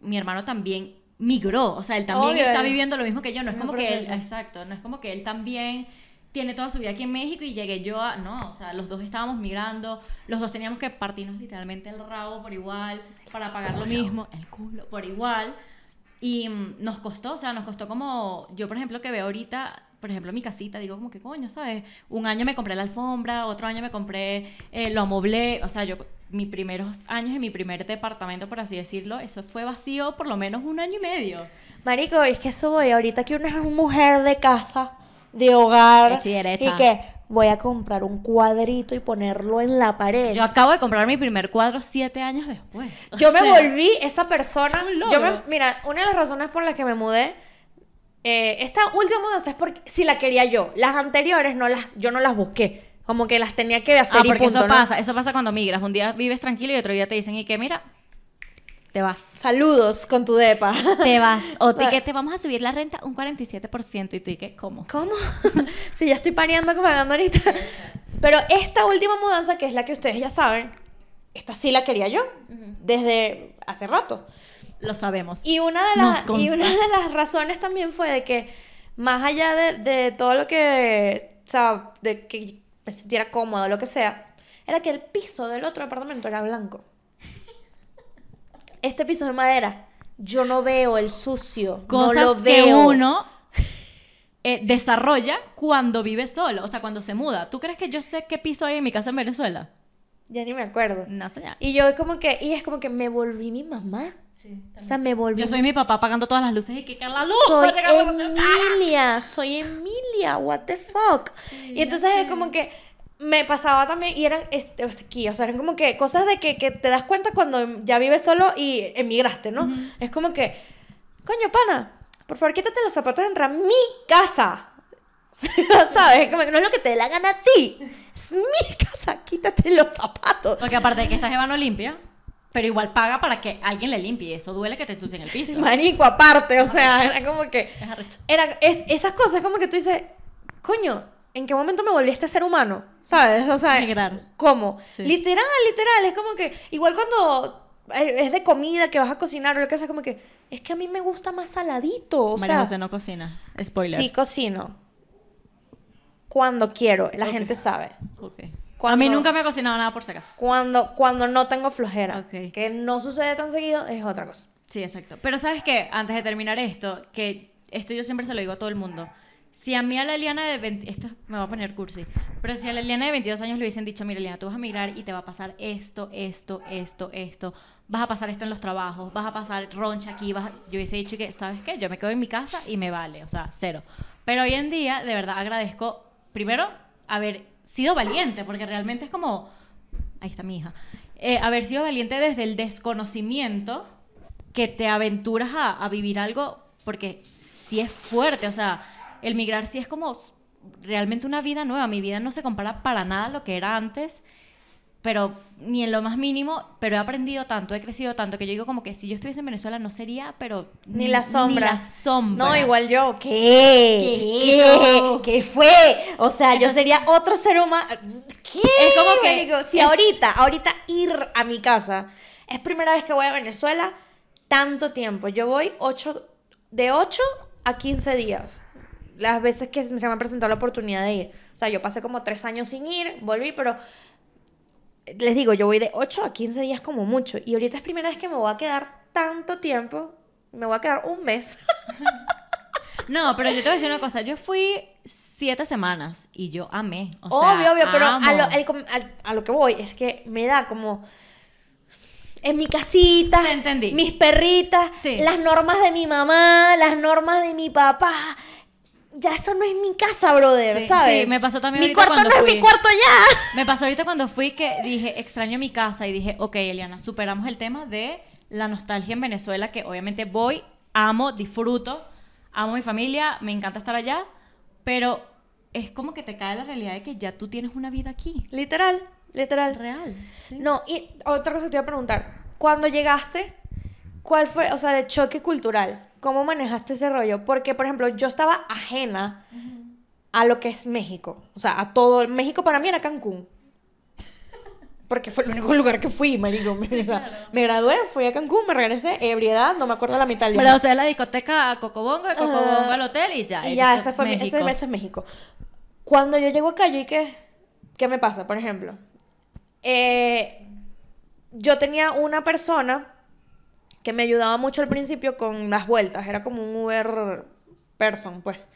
S1: mi hermano también migró, o sea, él también
S2: Obvio,
S1: está
S2: él-
S1: viviendo lo mismo que yo, no es como que él, exacto, no es como que él también tiene toda su vida aquí en México y llegué yo a, no, o sea, los dos estábamos migrando, los dos teníamos que partirnos literalmente el rabo por igual, para pagar lo mismo, el culo por igual, y mm, nos costó, o sea, nos costó como, yo por ejemplo que veo ahorita, por ejemplo mi casita, digo como que coño, ¿sabes? Un año me compré la alfombra, otro año me compré, eh, lo amoblé, o sea, yo, mis primeros años en mi primer departamento, por así decirlo, eso fue vacío por lo menos un año y medio.
S2: Marico, es que eso voy. Ahorita que una es mujer de casa, de hogar.
S1: Hecha y derecha.
S2: y que voy a comprar un cuadrito y ponerlo en la pared.
S1: Yo acabo de comprar mi primer cuadro siete años después. O
S2: Yo me volví esa persona. Yo me, mira, una de las razones por las que me mudé eh, esta última mudanza es porque si la quería yo. Las anteriores no las, yo no las busqué. Como que las tenía que hacer
S1: Ah,
S2: y
S1: porque
S2: punto,
S1: eso
S2: ¿no?
S1: pasa, eso pasa cuando migras. Un día vives tranquilo y otro día te dicen, y que mira, te vas.
S2: Saludos con tu depa.
S1: Te vas. O,
S2: O sea-
S1: te, que te vamos a subir la renta un 47%. Y tú, ¿y qué? ¿Cómo?
S2: ¿Cómo? si ya estoy pareando pagando ahorita. Pero esta última mudanza, que es la que ustedes ya saben, esta sí la quería yo. Desde hace rato.
S1: Lo sabemos.
S2: Y una, de las, y una de las razones también fue de que, más allá de, de todo lo que, o sea, de que me sintiera cómoda o lo que sea, era que el piso del otro apartamento era blanco. Este piso de madera, yo no veo el sucio,
S1: Cosas
S2: no lo
S1: que uno eh, desarrolla cuando vive solo, o sea, cuando se muda. ¿Tú crees que yo sé qué piso hay en mi casa en Venezuela?
S2: Ya ni me acuerdo.
S1: No sé ya.
S2: Y yo como que, y es como que me volví mi mamá. O sea, me volví.
S1: Yo soy mi papá apagando todas las luces y que la luz.
S2: soy. Emilia, soy Emilia, what the fuck. y entonces es como que me pasaba también, y eran este, este, aquí, o sea, eran como que cosas de que, que te das cuenta cuando ya vives solo y emigraste, ¿no? Es como que, coño, pana, por favor, quítate los zapatos de entrar a mi casa. ¿Sabes? Como que no es lo que te dé la gana a ti. Es mi casa, quítate los zapatos.
S1: Porque aparte de que esta jeva no limpia, pero igual paga para que alguien le limpie. Eso duele que te ensucien el piso.
S2: Marico, aparte, o sea, era como que...
S1: Es arrecho.
S2: Era, es- esas cosas como que tú dices, coño, ¿en qué momento me volví este ser humano? ¿Sabes? O sea,
S1: Migrar.
S2: ¿cómo?
S1: Sí.
S2: Literal, literal, es como que, igual cuando eh, es de comida que vas a cocinar o lo que sea, como que, es que a mí me gusta más saladito, o
S1: María
S2: sea,
S1: José no cocina. Spoiler.
S2: sí cocino. Cuando quiero, la gente sabe.
S1: Ok. A
S2: Cuando-
S1: mí nunca me ha cocinado nada por si acaso.
S2: Cuando, cuando no tengo flojera,
S1: Ok.
S2: que no sucede tan seguido, es otra cosa.
S1: Sí, exacto. Pero sabes qué, antes de terminar esto, que esto yo siempre se lo digo a todo el mundo. Si a mí a la Eliana de 20, esto me va a poner cursi, pero si a la Eliana de 22 años le hubiesen dicho, mira Eliana, tú vas a migrar y te va a pasar esto, esto, esto, esto, vas a pasar esto en los trabajos, vas a pasar roncha aquí, vas a-". yo hubiese dicho que, ¿sabes qué? Yo me quedo en mi casa y me vale, o sea, cero. Pero hoy en día, de verdad, agradezco, primero, haber sido valiente, porque realmente es como, ahí está mi hija, Eh, haber sido valiente desde el desconocimiento que te aventuras a, a vivir algo, porque sí es fuerte, o sea, el migrar sí es como realmente una vida nueva, mi vida no se compara para nada a lo que era antes, pero ni en lo más mínimo, pero he aprendido tanto, he crecido tanto, que yo digo como que si yo estuviese en Venezuela no sería, pero
S2: Ni la sombra.
S1: Ni la sombra.
S2: No, igual yo. ¿Qué?
S1: ¿Qué
S2: ¿Qué? ¿Qué fue? O sea, yo sería otro ser humano. ¿Qué?
S1: Es como que
S2: marico? Si
S1: es-
S2: ahorita, ahorita ir a mi casa, es primera vez que voy a Venezuela, tanto tiempo. Yo voy ocho, de 8 a 15 días. Las veces que se me ha presentado la oportunidad de ir. O sea, yo pasé como tres años sin ir, volví, pero les digo, yo voy de 8 a 15 días como mucho. Y ahorita es primera vez que me voy a quedar tanto tiempo. Me voy a quedar un mes.
S1: No, pero yo te voy a decir una cosa, yo fui siete semanas y yo amé. o sea,
S2: obvio, obvio, pero a lo, el com- al- a lo que voy es que me da como en mi casita,
S1: entendí.
S2: mis perritas,
S1: Sí.
S2: las normas de mi mamá, las normas de mi papá. Ya eso no es mi casa, brother,
S1: Sí,
S2: ¿sabes?
S1: sí, me pasó también
S2: Mi
S1: ahorita
S2: cuarto no
S1: cuando
S2: es
S1: fui.
S2: mi cuarto ya.
S1: Me pasó ahorita cuando fui que dije, extraño mi casa y dije, ok, Eliana, superamos el tema de la nostalgia en Venezuela, que obviamente voy, amo, disfruto, amo mi familia, me encanta estar allá, pero es como que te cae la realidad de que ya tú tienes una vida aquí.
S2: Literal, literal.
S1: Real. ¿sí?
S2: No, y otra cosa que te iba a preguntar. Cuando llegaste, ¿cuál fue, o sea, de choque cultural? ¿Cómo manejaste ese rollo? Porque, por ejemplo, yo estaba ajena a lo que es México. O sea, a todo. México para mí era Cancún. Porque fue el único lugar que fui, marico. O sea, me gradué, fui a Cancún, me regresé, ebriedad, no me acuerdo la mitad del
S1: Pero o sea, la discoteca a Cocobongo, de Cocobongo al hotel y ya.
S2: Y ya, ese fue mi- ese-
S1: México.
S2: eso es México. Cuando yo llego acá, yo y qué, ¿qué me pasa? Por ejemplo, eh, yo tenía una persona que me ayudaba mucho al principio con las vueltas, era como un Uber person, pues.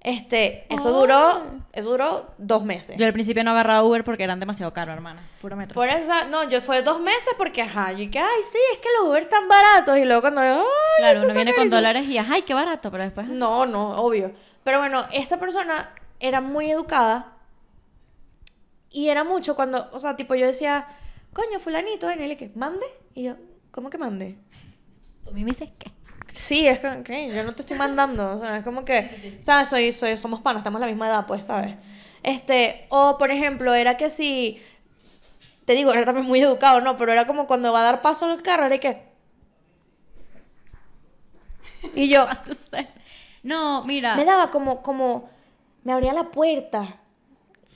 S2: Este, eso duró, eso duró dos meses.
S1: Yo al principio no agarraba Uber porque eran demasiado caros, hermana. Puro metro.
S2: Por eso, no, yo fue dos meses porque, ajá, yo que, ay, sí, es que los Uber están baratos. Y luego cuando, ay,
S1: claro, uno viene con
S2: carísimo".
S1: dólares y ay, qué barato, pero después.
S2: No, no, obvio. Pero bueno, esta persona era muy educada y era mucho cuando, o sea, tipo yo decía, coño, fulanito, y él que, mande. Y yo, ¿cómo que mande?
S1: Tú me dices qué.
S2: Sí, es que ¿qué? yo no te estoy mandando, o sea, es como que, ¿sabes? Soy, soy, somos panas, estamos a la misma edad, pues, ¿sabes? Este, o por ejemplo, era que si, te digo, era también muy educado, ¿no? Pero era como cuando va a dar paso el carro, era que... Y yo,
S1: a. No, mira.
S2: me daba como, como, me abría la puerta.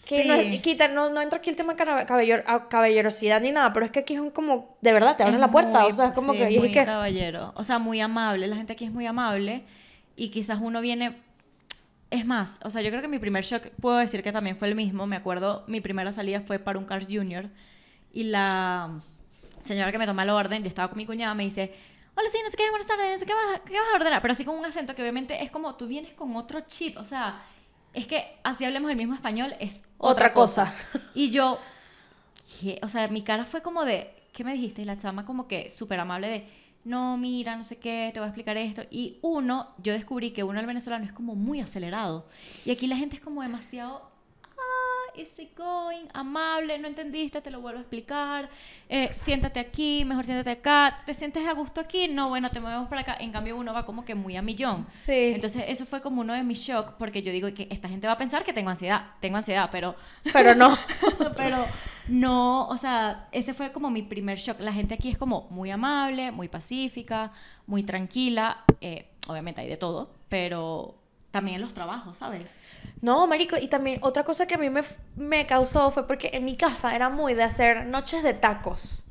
S2: Que no,
S1: Sí.
S2: es- quita, no, no entra aquí el tema cara- caballero- a- caballerosidad ni nada, pero es que aquí es un como, de verdad, te abren la puerta,
S1: muy-
S2: o sea, es como
S1: sí,
S2: que, y es
S1: muy
S2: que,
S1: caballero. O sea, muy amable. La gente aquí es muy amable. Y quizás uno viene. Es más, o sea, yo creo que mi primer shock, puedo decir que también fue el mismo. Me acuerdo, mi primera salida fue para un Cars Junior. Y la señora que me toma la orden, yo estaba con mi cuñada, me dice. Hola, sí, no sé qué, buenas tardes, no sé qué vas, qué vas a ordenar. Pero así con un acento que obviamente es como tú vienes con otro chip. O sea, es que así hablemos el mismo español, es
S2: Otra
S1: otra,
S2: cosa.
S1: Y yo. O sea, mi cara fue como de, ¿qué me dijiste? Y la chama como que súper amable de, no, mira, no sé qué, te voy a explicar esto. Y uno, yo descubrí que uno, el venezolano, es como muy acelerado. Y aquí la gente es como demasiado, ah, easy going, amable, no entendiste, te lo vuelvo a explicar. Eh, siéntate aquí, mejor siéntate acá. ¿Te sientes a gusto aquí? No, bueno, te movemos para acá. En cambio, uno va como que muy a millón.
S2: Sí.
S1: Entonces, eso fue como uno de mis shocks, porque yo digo que esta gente va a pensar que tengo ansiedad. Tengo ansiedad, pero
S2: pero no.
S1: pero no, o sea, ese fue como mi primer shock. La gente aquí es como muy amable, muy pacífica, muy tranquila. eh, obviamente hay de todo, pero también en los trabajos, ¿sabes?
S2: No, marico, y también otra cosa que a mí me, me causó fue porque en mi casa era muy de hacer noches de tacos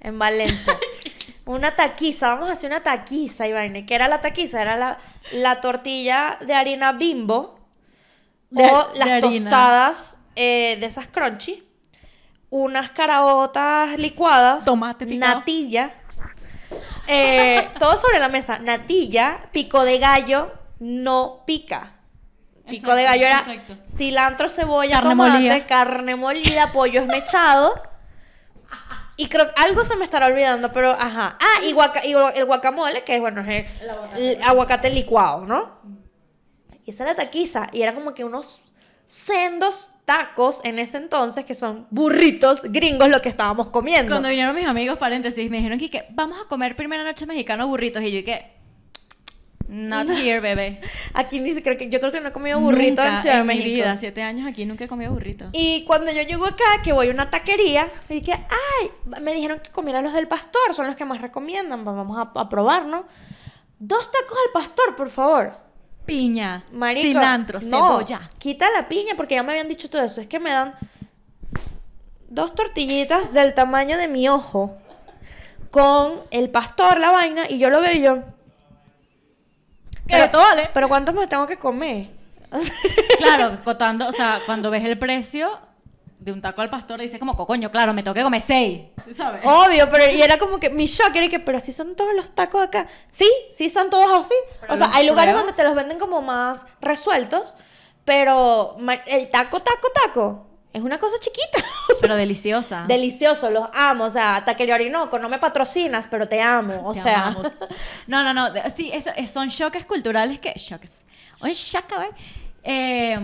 S2: en Valencia. una taquiza, vamos a hacer una taquiza, Iván. ¿Qué era la taquiza? Era la, la tortilla de harina bimbo
S1: De-
S2: o
S1: de
S2: las
S1: harina.
S2: tostadas eh, de esas crunchy, unas caraotas licuadas,
S1: Tomate picado.
S2: natilla, eh, todo sobre la mesa, natilla, pico de gallo, no pica. Pico de gallo era
S1: exacto.
S2: cilantro, cebolla,
S1: Carne
S2: tomate,
S1: molida.
S2: carne molida, pollo esmechado. Y creo que algo se me estará olvidando, pero ajá. Ah, y, guaca- y el guacamole, que es bueno, es el,
S1: El aguacate.
S2: el aguacate licuado, ¿no? Y esa era la taquiza. Y era como que unos sendos tacos en ese entonces, que son burritos gringos lo que estábamos comiendo.
S1: Cuando vinieron mis amigos, paréntesis, me dijeron que, que vamos a comer primera noche mexicano burritos. Y yo, y que, not here, bebé.
S2: Aquí ni que yo creo que no he comido burrito en
S1: Nunca
S2: Ciudad de
S1: mi
S2: México.
S1: vida, siete años aquí, nunca he comido burrito.
S2: Y cuando yo llego acá, que voy a una taquería, me dije, ay, me dijeron que comiera los del pastor, son los que más recomiendan, va- vamos a, a probar, ¿no? Dos tacos al pastor, por favor.
S1: Piña,
S2: Marico,
S1: cilantro,
S2: no,
S1: cebolla.
S2: Quita la piña porque ya me habían dicho todo eso. Es que me dan dos tortillitas del tamaño de mi ojo con el pastor, la vaina, y yo lo veo y yo.
S1: Que
S2: Pero-
S1: esto vale.
S2: Pero ¿cuántos me tengo que comer?
S1: Claro, cotando, o sea, cuando ves el precio de un taco al pastor, dices como, coño, claro, me tengo que comer seis, ¿sabes?
S2: Obvio, pero y era como que mi shock era que, pero así son todos los tacos acá. Sí, sí son todos así.
S1: Pero
S2: o sea, hay lugares
S1: pruebas.
S2: donde te los venden como más resueltos, pero el taco, taco, taco es una cosa chiquita.
S1: Pero deliciosa.
S2: Delicioso, los amo. O sea, Taquería Orinoco, no me patrocinas, pero te amo. O
S1: Te
S2: sea,
S1: amamos. No, no, no. Sí, eso, es- son choques culturales que. Choques. Oye, ¿ves? Eh,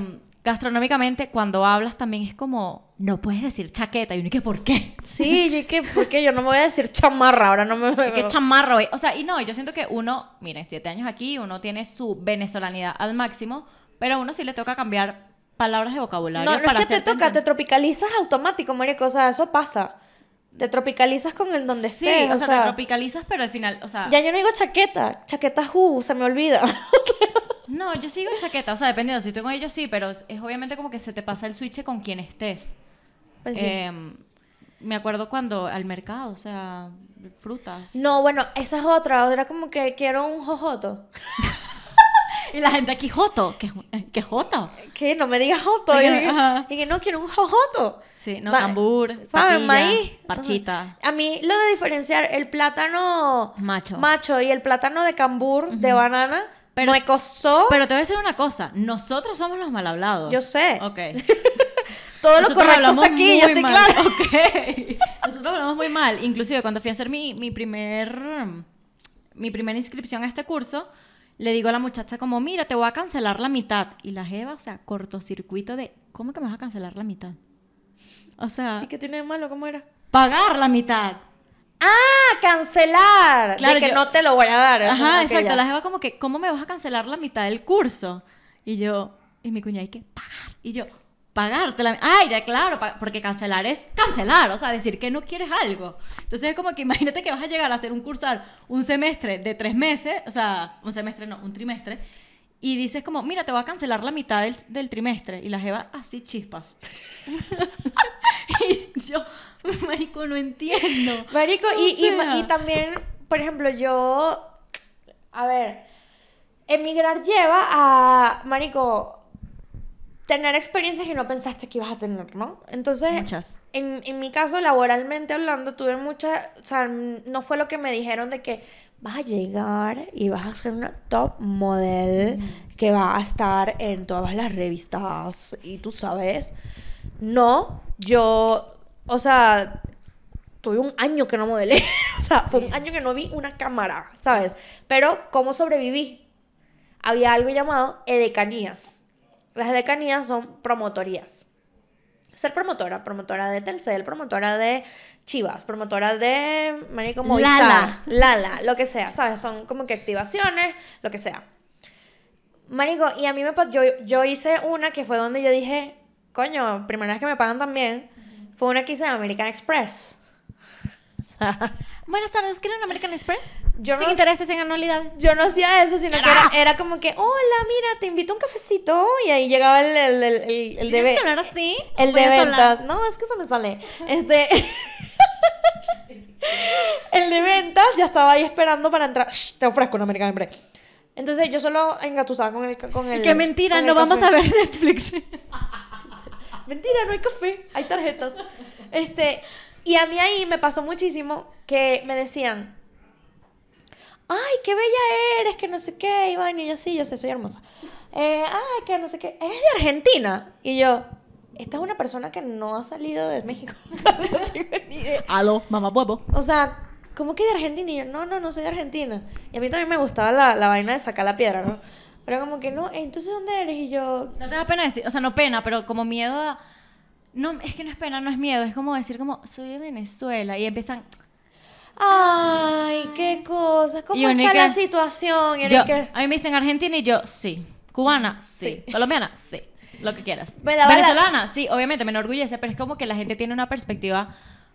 S1: gastronómicamente, cuando hablas también es como. No puedes decir chaqueta. Y uno, ¿y qué por qué?
S2: sí, yo que, ¿por qué yo no me voy a decir chamarra? Ahora no me
S1: Qué chamarro, eh. O sea, y no, yo siento que uno, miren, siete años aquí, uno tiene su venezolanidad al máximo, pero a uno sí le toca cambiar palabras de vocabulario.
S2: No, no es
S1: para
S2: que te toca, te
S1: entender.
S2: tropicalizas automático, marico. O sea, eso pasa. Te tropicalizas con el donde
S1: Sí,
S2: estés.
S1: o sea, te tropicalizas, pero al final, o sea,
S2: Ya yo no digo chaqueta, chaqueta who, se me olvida.
S1: no, yo sigo en chaqueta, o sea, dependiendo, si estoy con ellos sí, pero es obviamente como que se te pasa el switch con quien estés.
S2: Pues sí.
S1: Em, me acuerdo cuando al mercado, o sea, frutas.
S2: No, bueno, esa es otra. Otra como que quiero un jojoto.
S1: Y la gente aquí, joto, ¿qué, qué joto?
S2: ¿Qué? No me digas joto. Y, que- no quiero un jojoto.
S1: Sí, no,
S2: Ma- ¿Sabes?
S1: patilla,
S2: Maíz.
S1: parchita.
S2: A mí lo de diferenciar el plátano
S1: Macho.
S2: macho y el plátano de cambur, de banana,
S1: Pero-
S2: me costó
S1: Pero te voy a decir una cosa, nosotros somos los mal hablados.
S2: Yo sé.
S1: Ok.
S2: todo lo
S1: Nosotros
S2: correcto
S1: hablamos
S2: está aquí, yo estoy clara.
S1: Ok. Nosotros hablamos muy mal. Inclusive cuando fui a hacer mi, mi primer mi primera inscripción a este curso, le digo a la muchacha como, mira, te voy a cancelar la mitad. Y la jeva, o sea, cortocircuito de, ¿cómo que me vas a cancelar la mitad? O sea,
S2: ¿Y qué tiene de malo? ¿Cómo era?
S1: pagar la mitad.
S2: Ah, cancelar.
S1: Claro,
S2: de que
S1: yo-
S2: no te lo voy a dar. eso,
S1: Ajá, exacto. La jeva como que, ¿cómo me vas a cancelar la mitad del curso? Y yo, y mi cuñada, hay que pagar. Y yo, pagarte la... Ay, ya claro, porque cancelar es cancelar, o sea, decir que no quieres algo. Entonces es como que imagínate que vas a llegar a hacer un cursar un semestre de tres meses, o sea, un semestre no, un trimestre, y dices como, mira, te voy a cancelar la mitad del, del trimestre. Y la jeva así chispas. y yo, marico, no entiendo.
S2: Marico, y, y y también, por ejemplo, yo. A ver. Emigrar lleva a. Marico. Tener experiencias que no pensaste que ibas a tener, ¿no? Entonces.
S1: Muchas.
S2: En, en mi caso, laboralmente hablando, tuve muchas. O sea, no fue lo que me dijeron de que vas a llegar y vas a ser una top model que va a estar en todas las revistas y tú sabes. No, yo. O sea, tuve un año que no modelé. o sea, fue un año que no vi una cámara, ¿sabes? Pero, ¿cómo sobreviví? Había algo llamado edecanías. Las edecanías son promotorías. Ser promotora, promotora de Telcel, promotora de Chivas, promotora de Marico Movistar,
S1: Lala.
S2: Lala, lo que sea, ¿sabes? Son como que activaciones, lo que sea. Marico, y a mí me yo, yo hice una que fue donde yo dije, coño, primera vez que me pagan también, fue una que hice de American Express.
S1: Buenas tardes, ¿quieren American Express?
S2: Yo
S1: Sin
S2: no-
S1: intereses en anualidades.
S2: yo no hacía eso, sino que era, era como que, hola, mira, te invito a un cafecito. Y ahí llegaba el, el, el, el, el de
S1: ¿Tienes
S2: ve-
S1: que hablar así?
S2: el de ventas. No, es que se me sale. Este. el de ventas ya estaba ahí esperando para entrar. Shh, te ofrezco un American Express. Entonces yo solo engatusaba con el. Con el
S1: Qué mentira, no vamos
S2: café.
S1: a ver Netflix.
S2: Mentira, no hay café, hay tarjetas. Este, y a mí ahí me pasó muchísimo que me decían, ay, qué bella eres, que no sé qué, y vaina", y yo sí, yo sé, soy hermosa. Eh, ay, que no sé qué, eres de Argentina. Y yo, esta es una persona que no ha salido de México. O sea, no tengo ni idea.
S1: Aló, mamá huevo.
S2: O sea, ¿cómo que de Argentina? Y yo, no, no, no soy de Argentina. Y a mí también me gustaba la, la vaina de sacar la piedra, ¿no? Pero como que no, entonces ¿dónde eres? Y yo,
S1: No te da pena decir, o sea, no pena, pero como miedo a... No, es que no es pena, no es miedo, es como decir como, soy de Venezuela y empiezan...
S2: Ay, qué cosa. ¿Cómo está
S1: que-
S2: la situación? Y
S1: Yo,
S2: que-
S1: a mí me dicen Argentina y yo, sí. Cubana, sí. Colombiana, sí. Lo que quieras.
S2: Me
S1: Venezolana, sí, obviamente me enorgullece, pero es como que la gente tiene una perspectiva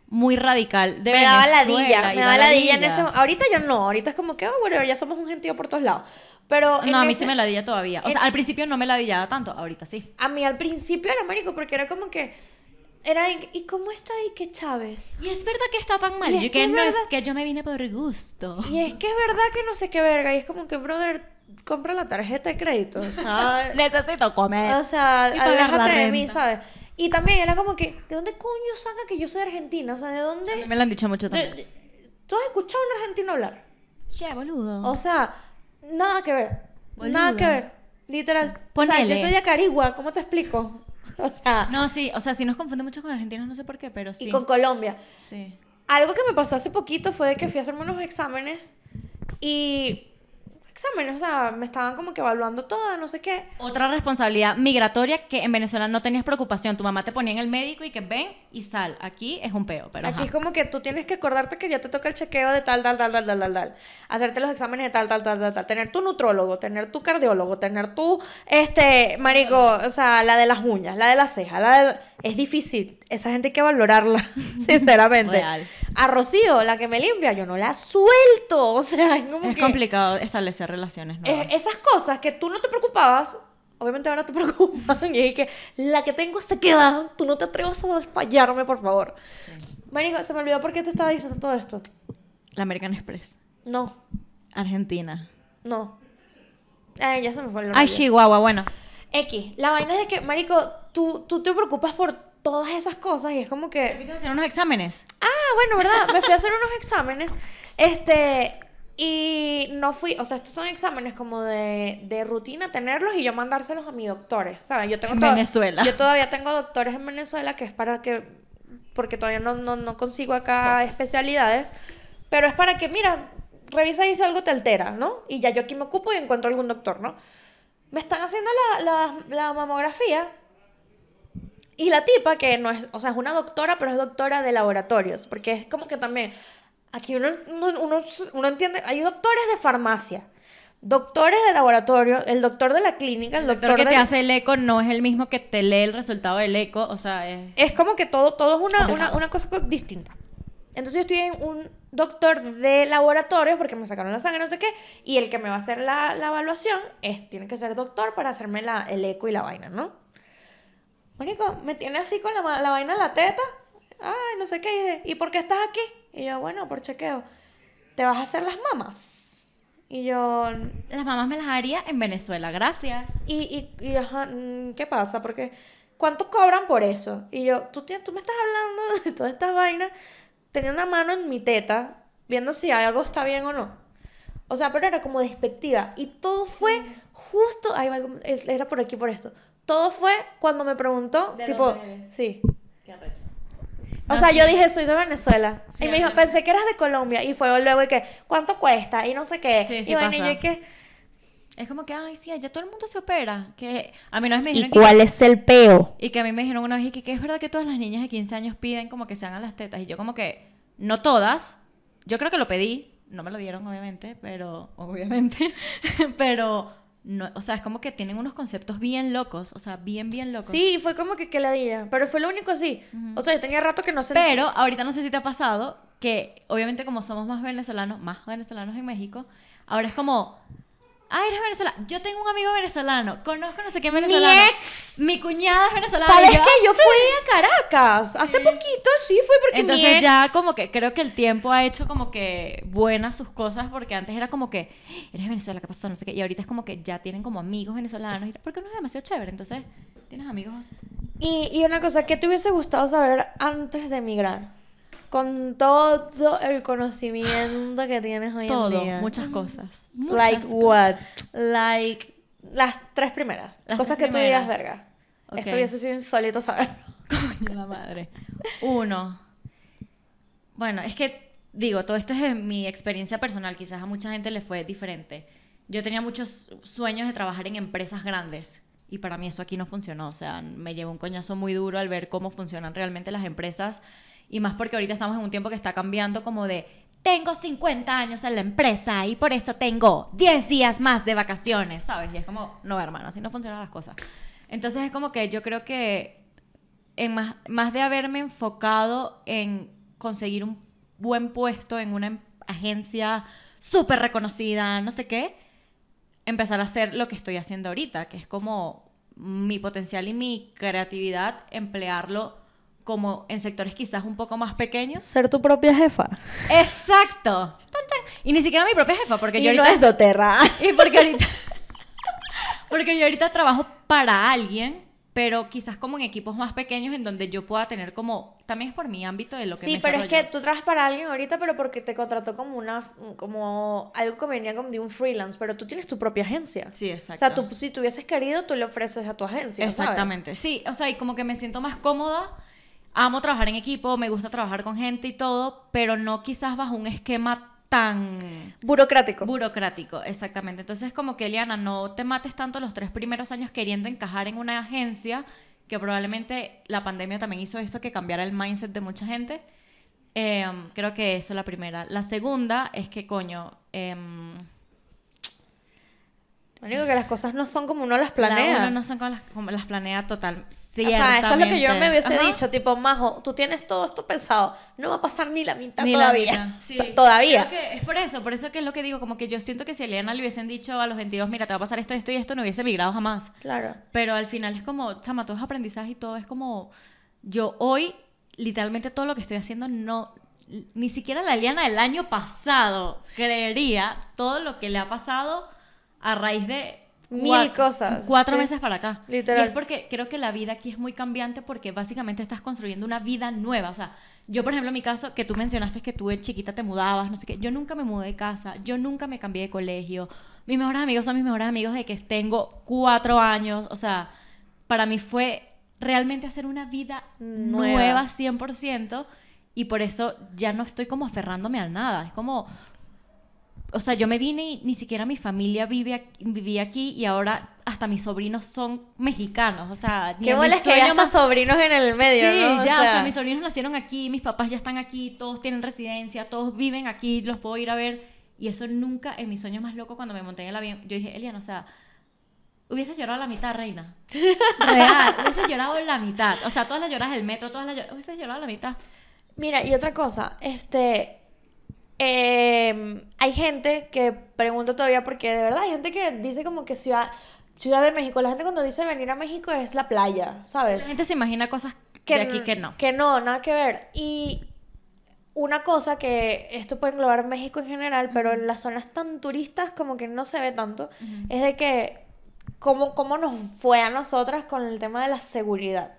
S1: muy radical de
S2: me daba
S1: Venezuela.
S2: ladilla,
S1: y
S2: me
S1: da
S2: daba ladilla en ese. Ahorita ya no, ahorita es como que, oh, bueno, ya somos un gentío por todos lados. Pero
S1: No, a mí
S2: ese-
S1: sí me ladilla todavía. O
S2: en-
S1: sea, al principio no me ladillaba tanto, ahorita sí.
S2: A mí al principio era marico, porque era como que, era, ¿y cómo está ahí que Chávez?
S1: Y es verdad que está tan mal.
S2: Y es que
S1: que no
S2: verdad-
S1: es que yo me vine por gusto.
S2: Y es que es verdad que no sé qué verga, y es como que, brother, compra la tarjeta de crédito, o sea,
S1: Necesito comer.
S2: o sea, aléjate de mí. ¿sabes? Y también era como que, ¿de dónde coño saca que yo soy Argentina? O sea, ¿de dónde?
S1: Me lo han dicho mucho también.
S2: ¿Tú has escuchado a un argentino hablar?
S1: Che, boludo.
S2: O sea, nada que ver.
S1: Boluda.
S2: Nada que ver. Literal. O sea,
S1: Ponele.
S2: yo soy de Acarigua, ¿cómo te explico? O sea,
S1: No, sí, o sea, sí nos confunde mucho con argentinos, no sé por qué, pero sí.
S2: y con Colombia.
S1: Sí.
S2: Algo que me pasó hace poquito fue de que fui a hacerme unos exámenes y exámenes, o sea, me estaban como que evaluando todo, no sé qué.
S1: Otra responsabilidad migratoria que en Venezuela no tenías preocupación. Tu mamá te ponía en el médico y que ven y sal. Aquí es un peo, pero
S2: Aquí
S1: ajá.
S2: es como que tú tienes que acordarte que ya te toca el chequeo de tal, tal, tal, tal, tal, tal, tal. Hacerte los exámenes de tal, tal, tal, tal, tal. Tener tu nutrólogo, tener tu cardiólogo, tener tu, este, marico, o sea, la de las uñas, la de las cejas, la de... Es difícil. Esa gente hay que valorarla, sinceramente.
S1: Real.
S2: A Rocío, la que me limpia, yo no la suelto. O sea, es como
S1: Es
S2: que...
S1: complicado establecer relaciones nuevas.
S2: esas cosas que tú no te preocupabas, obviamente ahora te preocupan. Y es que la que tengo se queda. Tú no te atrevas a fallarme, por favor. Marico, se me olvidó por qué te estaba diciendo todo esto.
S1: La American Express.
S2: No,
S1: Argentina.
S2: no. Ay, ya se me fue el
S1: Ay,
S2: rollo.
S1: Chihuahua, bueno.
S2: X, la vaina es de que, marico, tú, tú te preocupas por todas esas cosas y es como que...
S1: ¿Fuiste a hacer unos exámenes?
S2: Ah, bueno, ¿verdad? Me fui a hacer unos exámenes. Este. Y no fui, o sea, estos son exámenes como de, de rutina tenerlos y yo mandárselos a mis doctores, ¿sabes? Yo tengo
S1: En Venezuela.
S2: Yo todavía tengo doctores en Venezuela que es para que, porque todavía no, no, no consigo acá
S1: Cosas.
S2: especialidades, pero es para que, mira, revisa y si algo te altera, ¿no? Y ya yo aquí me ocupo y encuentro algún doctor, ¿no? Me están haciendo la, la, la mamografía y la tipa, que no es, o sea, es una doctora, pero es doctora de laboratorios, porque es como que también aquí uno, uno, uno, uno entiende, hay doctores de farmacia, doctores de laboratorio, el doctor de la clínica, el,
S1: El
S2: doctor,
S1: doctor que
S2: de-
S1: te hace el eco no es el mismo que te lee el resultado del eco, o sea, es...
S2: Es como que todo, todo es una, una, una cosa co- distinta. Entonces yo estoy en un doctor de laboratorio porque me sacaron la sangre, no sé qué, y el que me va a hacer la, la evaluación es, tiene que ser doctor para hacerme la, el eco y la vaina, ¿no? Marico, me tiene así con la, la vaina en la teta. Ay, no sé qué. ¿Y por qué estás aquí? Y yo, bueno, por chequeo. ¿Te vas a hacer las mamas? Y yo,
S1: Las mamás me las haría en Venezuela, gracias.
S2: y, y, y ajá, mm, ¿qué pasa? Porque, ¿cuánto cobran por eso? Y yo, tú, tú me estás hablando de todas estas vainas, tenía una mano en mi teta, viendo si algo está bien o no. O sea, pero era como despectiva. Y todo fue justo, ahí va, era por aquí, por esto. Todo fue cuando me preguntó,
S1: ¿De
S2: tipo,
S1: dónde
S2: sí.
S1: Qué arrecho.
S2: O
S1: No,
S2: sea,
S1: sí.
S2: yo dije, soy de Venezuela.
S1: Sí,
S2: y me dijo, pensé que eras de Colombia. Y fue luego y que, ¿cuánto cuesta? Y no sé qué.
S1: Sí, sí
S2: y bueno, y
S1: pasa.
S2: yo y que,
S1: Es como que, ay, sí, allá todo el mundo se opera. Que a mí una vez me
S2: ¿y
S1: dijeron que-
S2: cuál es el peo?
S1: Y que a mí me dijeron una vez y que, que es verdad que todas las niñas de 15 años piden como que se hagan las tetas. Y yo como que, no todas. Yo creo que lo pedí. No me lo dieron, obviamente, pero... Obviamente. pero... No, o sea, es como que tienen unos conceptos bien locos. O sea, bien, bien locos.
S2: Sí, fue como que, que ladilla. Pero fue lo único así. O sea, yo tenía rato que no sentía.
S1: Pero ahorita no sé si te ha pasado que, obviamente, como somos más venezolanos, más venezolanos en México, ahora es como, ah, eres venezolano. Yo tengo un amigo venezolano, conozco no sé qué venezolano.
S2: ex.
S1: Mi cuñada es venezolana.
S2: ¿Sabes
S1: y yo,
S2: qué? Yo
S1: "Ah,
S2: fui a Caracas. Hace poquito, sí, fue porque mi
S1: Entonces
S2: ex-
S1: ya como que creo que el tiempo ha hecho como que buenas sus cosas porque antes era como que eres de Venezuela, ¿qué pasó? No sé qué. Y ahorita es como que ya tienen como amigos venezolanos y tal, porque no es demasiado chévere. Entonces tienes amigos.
S2: Y, y una cosa, ¿qué te hubiese gustado saber antes de emigrar? Con todo el conocimiento que tienes hoy
S1: Todo,
S2: en día.
S1: muchas cosas. muchas
S2: Like
S1: cosas.
S2: what?
S1: Like
S2: Las tres primeras.
S1: Las
S2: cosas
S1: tres
S2: que tú digas,
S1: primeras.
S2: verga.
S1: Ok.
S2: Esto hubiese sido insólito saber.
S1: Coño, la madre. Uno. Bueno, es que, digo, todo esto es de mi experiencia personal. Quizás a mucha gente le fue diferente. Yo tenía muchos sueños de trabajar en empresas grandes. Y para mí eso aquí no funcionó. O sea, me llevó un coñazo muy duro al ver cómo funcionan realmente las empresas. Y más porque ahorita estamos en un tiempo que está cambiando como de... Tengo 50 años en la empresa y por eso tengo 10 días más de vacaciones, ¿sabes? Y es como, no, hermano, así no funcionan las cosas. Entonces es como que yo creo que en más, más de haberme enfocado en conseguir un buen puesto en una agencia súper reconocida, no sé qué, empezar a hacer lo que estoy haciendo ahorita, que es como mi potencial y mi creatividad, emplearlo como en sectores quizás un poco más pequeños.
S2: Ser tu propia jefa.
S1: Exacto. Y ni siquiera mi propia jefa, porque yo
S2: Y
S1: ahorita...
S2: no es doterra.
S1: Y porque ahorita. porque yo ahorita trabajo para alguien, pero quizás como en equipos más pequeños en donde yo pueda tener como. También es por mi ámbito de lo que
S2: Sí,
S1: me
S2: pero es que tú trabajas para alguien ahorita, pero porque te contrató como una, como algo que venía como de un freelance, pero tú tienes tu propia agencia.
S1: Sí,
S2: O
S1: exacto.
S2: sea, tú, si tuvieses querido, tú le ofreces a tu agencia. ¿sabes?
S1: Exactamente. Sí, o sea, y como que me siento más cómoda. Amo trabajar en equipo, me gusta trabajar con gente y todo, pero no quizás bajo un esquema tan
S2: Burocrático.
S1: burocrático, exactamente. Entonces, como que Eliana, no te mates tanto los tres primeros años queriendo encajar en una agencia, que probablemente la pandemia también hizo eso, que cambiara el mindset de mucha gente. Em, creo que eso es la primera. La segunda es que, coño, em,
S2: único que las cosas no son como uno las
S1: la
S2: planea.
S1: uno no son como las, como las planea total.
S2: o sea, eso es lo que yo me hubiese
S1: Ajá.
S2: dicho, tipo, Majo, tú tienes todo esto pensado, no va a pasar ni la mitad
S1: Ni la
S2: todavía.
S1: mitad,
S2: O
S1: sí.
S2: sea, todavía.
S1: Que es por eso, por eso que es lo que digo, como que yo siento que si a Eliana le hubiesen dicho a los 22, mira, te va a pasar esto, esto y esto, no hubiese migrado jamás.
S2: Claro.
S1: Pero al final es como, chama, todo es aprendizaje y todo es como, yo hoy, literalmente todo lo que estoy haciendo, no, ni siquiera la Eliana del año pasado creería todo lo que le ha pasado a raíz de...
S2: Mil cosas,
S1: Cuatro
S2: sí.
S1: meses para acá.
S2: Literal.
S1: Y es porque creo que la vida aquí es muy cambiante porque básicamente estás construyendo una vida nueva. O sea, yo, por ejemplo, en mi caso, que tú mencionaste que tú de chiquita te mudabas, no sé qué, yo nunca me mudé de casa, yo nunca me cambié de colegio. Mis mejores amigos son mis mejores amigos de que tengo cuatro años. O sea, para mí fue realmente hacer una vida
S2: Nueva.
S1: nueva, 100%. Y por eso ya no estoy como aferrándome a nada. Es como, o sea, yo me vine y ni siquiera mi familia vive aquí- vivía aquí y ahora hasta mis sobrinos son mexicanos, o sea,
S2: Qué bolas que ya
S1: más-
S2: sobrinos en el medio,
S1: Sí,
S2: ¿no?
S1: ya, o sea, mis sobrinos nacieron aquí, mis papás ya están aquí, todos tienen residencia, todos viven aquí, los puedo ir a ver. Y eso nunca, en mi sueño más loco, cuando me monté en el avión, yo dije, Eliana, o sea, hubiese llorado la mitad, reina. Real, hubiese llorado la mitad. O sea, todas las lloras del metro, todas las lloras, hubiese llorado la mitad.
S2: Mira, y otra cosa, este. Eh, hay gente que pregunta todavía, porque de verdad hay gente que dice como que Ciudad, Ciudad de México, la gente cuando dice venir a México es la playa, ¿sabes?
S1: La gente se imagina cosas de aquí que no.
S2: Que no, nada que ver. Y una cosa que esto puede englobar México en general, pero en las zonas tan turistas como que no se ve tanto, es de que cómo, cómo nos fue a nosotras con el tema de la seguridad.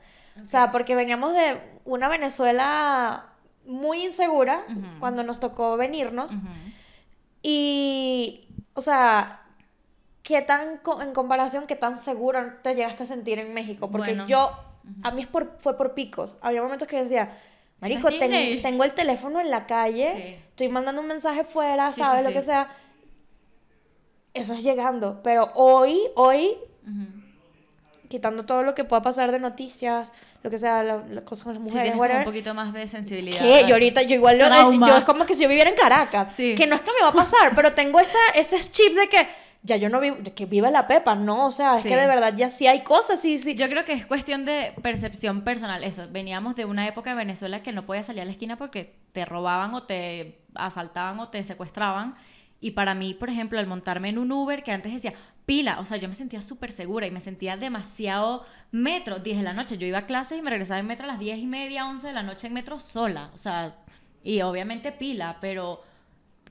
S2: O sea, porque veníamos de una Venezuela muy insegura cuando nos tocó venirnos. Y, o sea, ¿qué tan, en comparación, qué tan seguro te llegaste a sentir en México? Porque
S1: Bueno.
S2: yo, a mí es por, fue por picos. Había momentos que decía, Marico,
S1: ¿Estás
S2: ten- tengo el teléfono en la calle,
S1: Sí.
S2: estoy mandando un mensaje fuera,
S1: Sí,
S2: ¿sabes?
S1: sí,
S2: Lo que sea. Eso es llegando. Pero hoy, hoy. Quitando todo lo que pueda pasar de noticias, lo que sea, la- las cosas con las
S1: Sí,
S2: mujeres, whatever,
S1: un poquito más de sensibilidad.
S2: ¿Qué? Yo ahorita, yo igual, lo- yo es como que si yo viviera en Caracas.
S1: Sí.
S2: Que no es que me va a pasar, pero tengo esa, ese chip de que ya yo no vivo, de que vive la pepa, no, o sea, es
S1: Sí.
S2: que de verdad ya sí hay cosas, sí, sí.
S1: Yo creo que es cuestión de percepción personal. Eso, veníamos de una época de Venezuela que no podías salir a la esquina porque te robaban o te asaltaban o te secuestraban. Y para mí, por ejemplo, al montarme en un Uber que antes decía pila, o sea, yo me sentía súper segura y me sentía demasiado metro, 10 de la noche. Yo iba a clases y me regresaba en metro a las 10 y media, 11 de la noche en metro sola. O sea, y obviamente pila, pero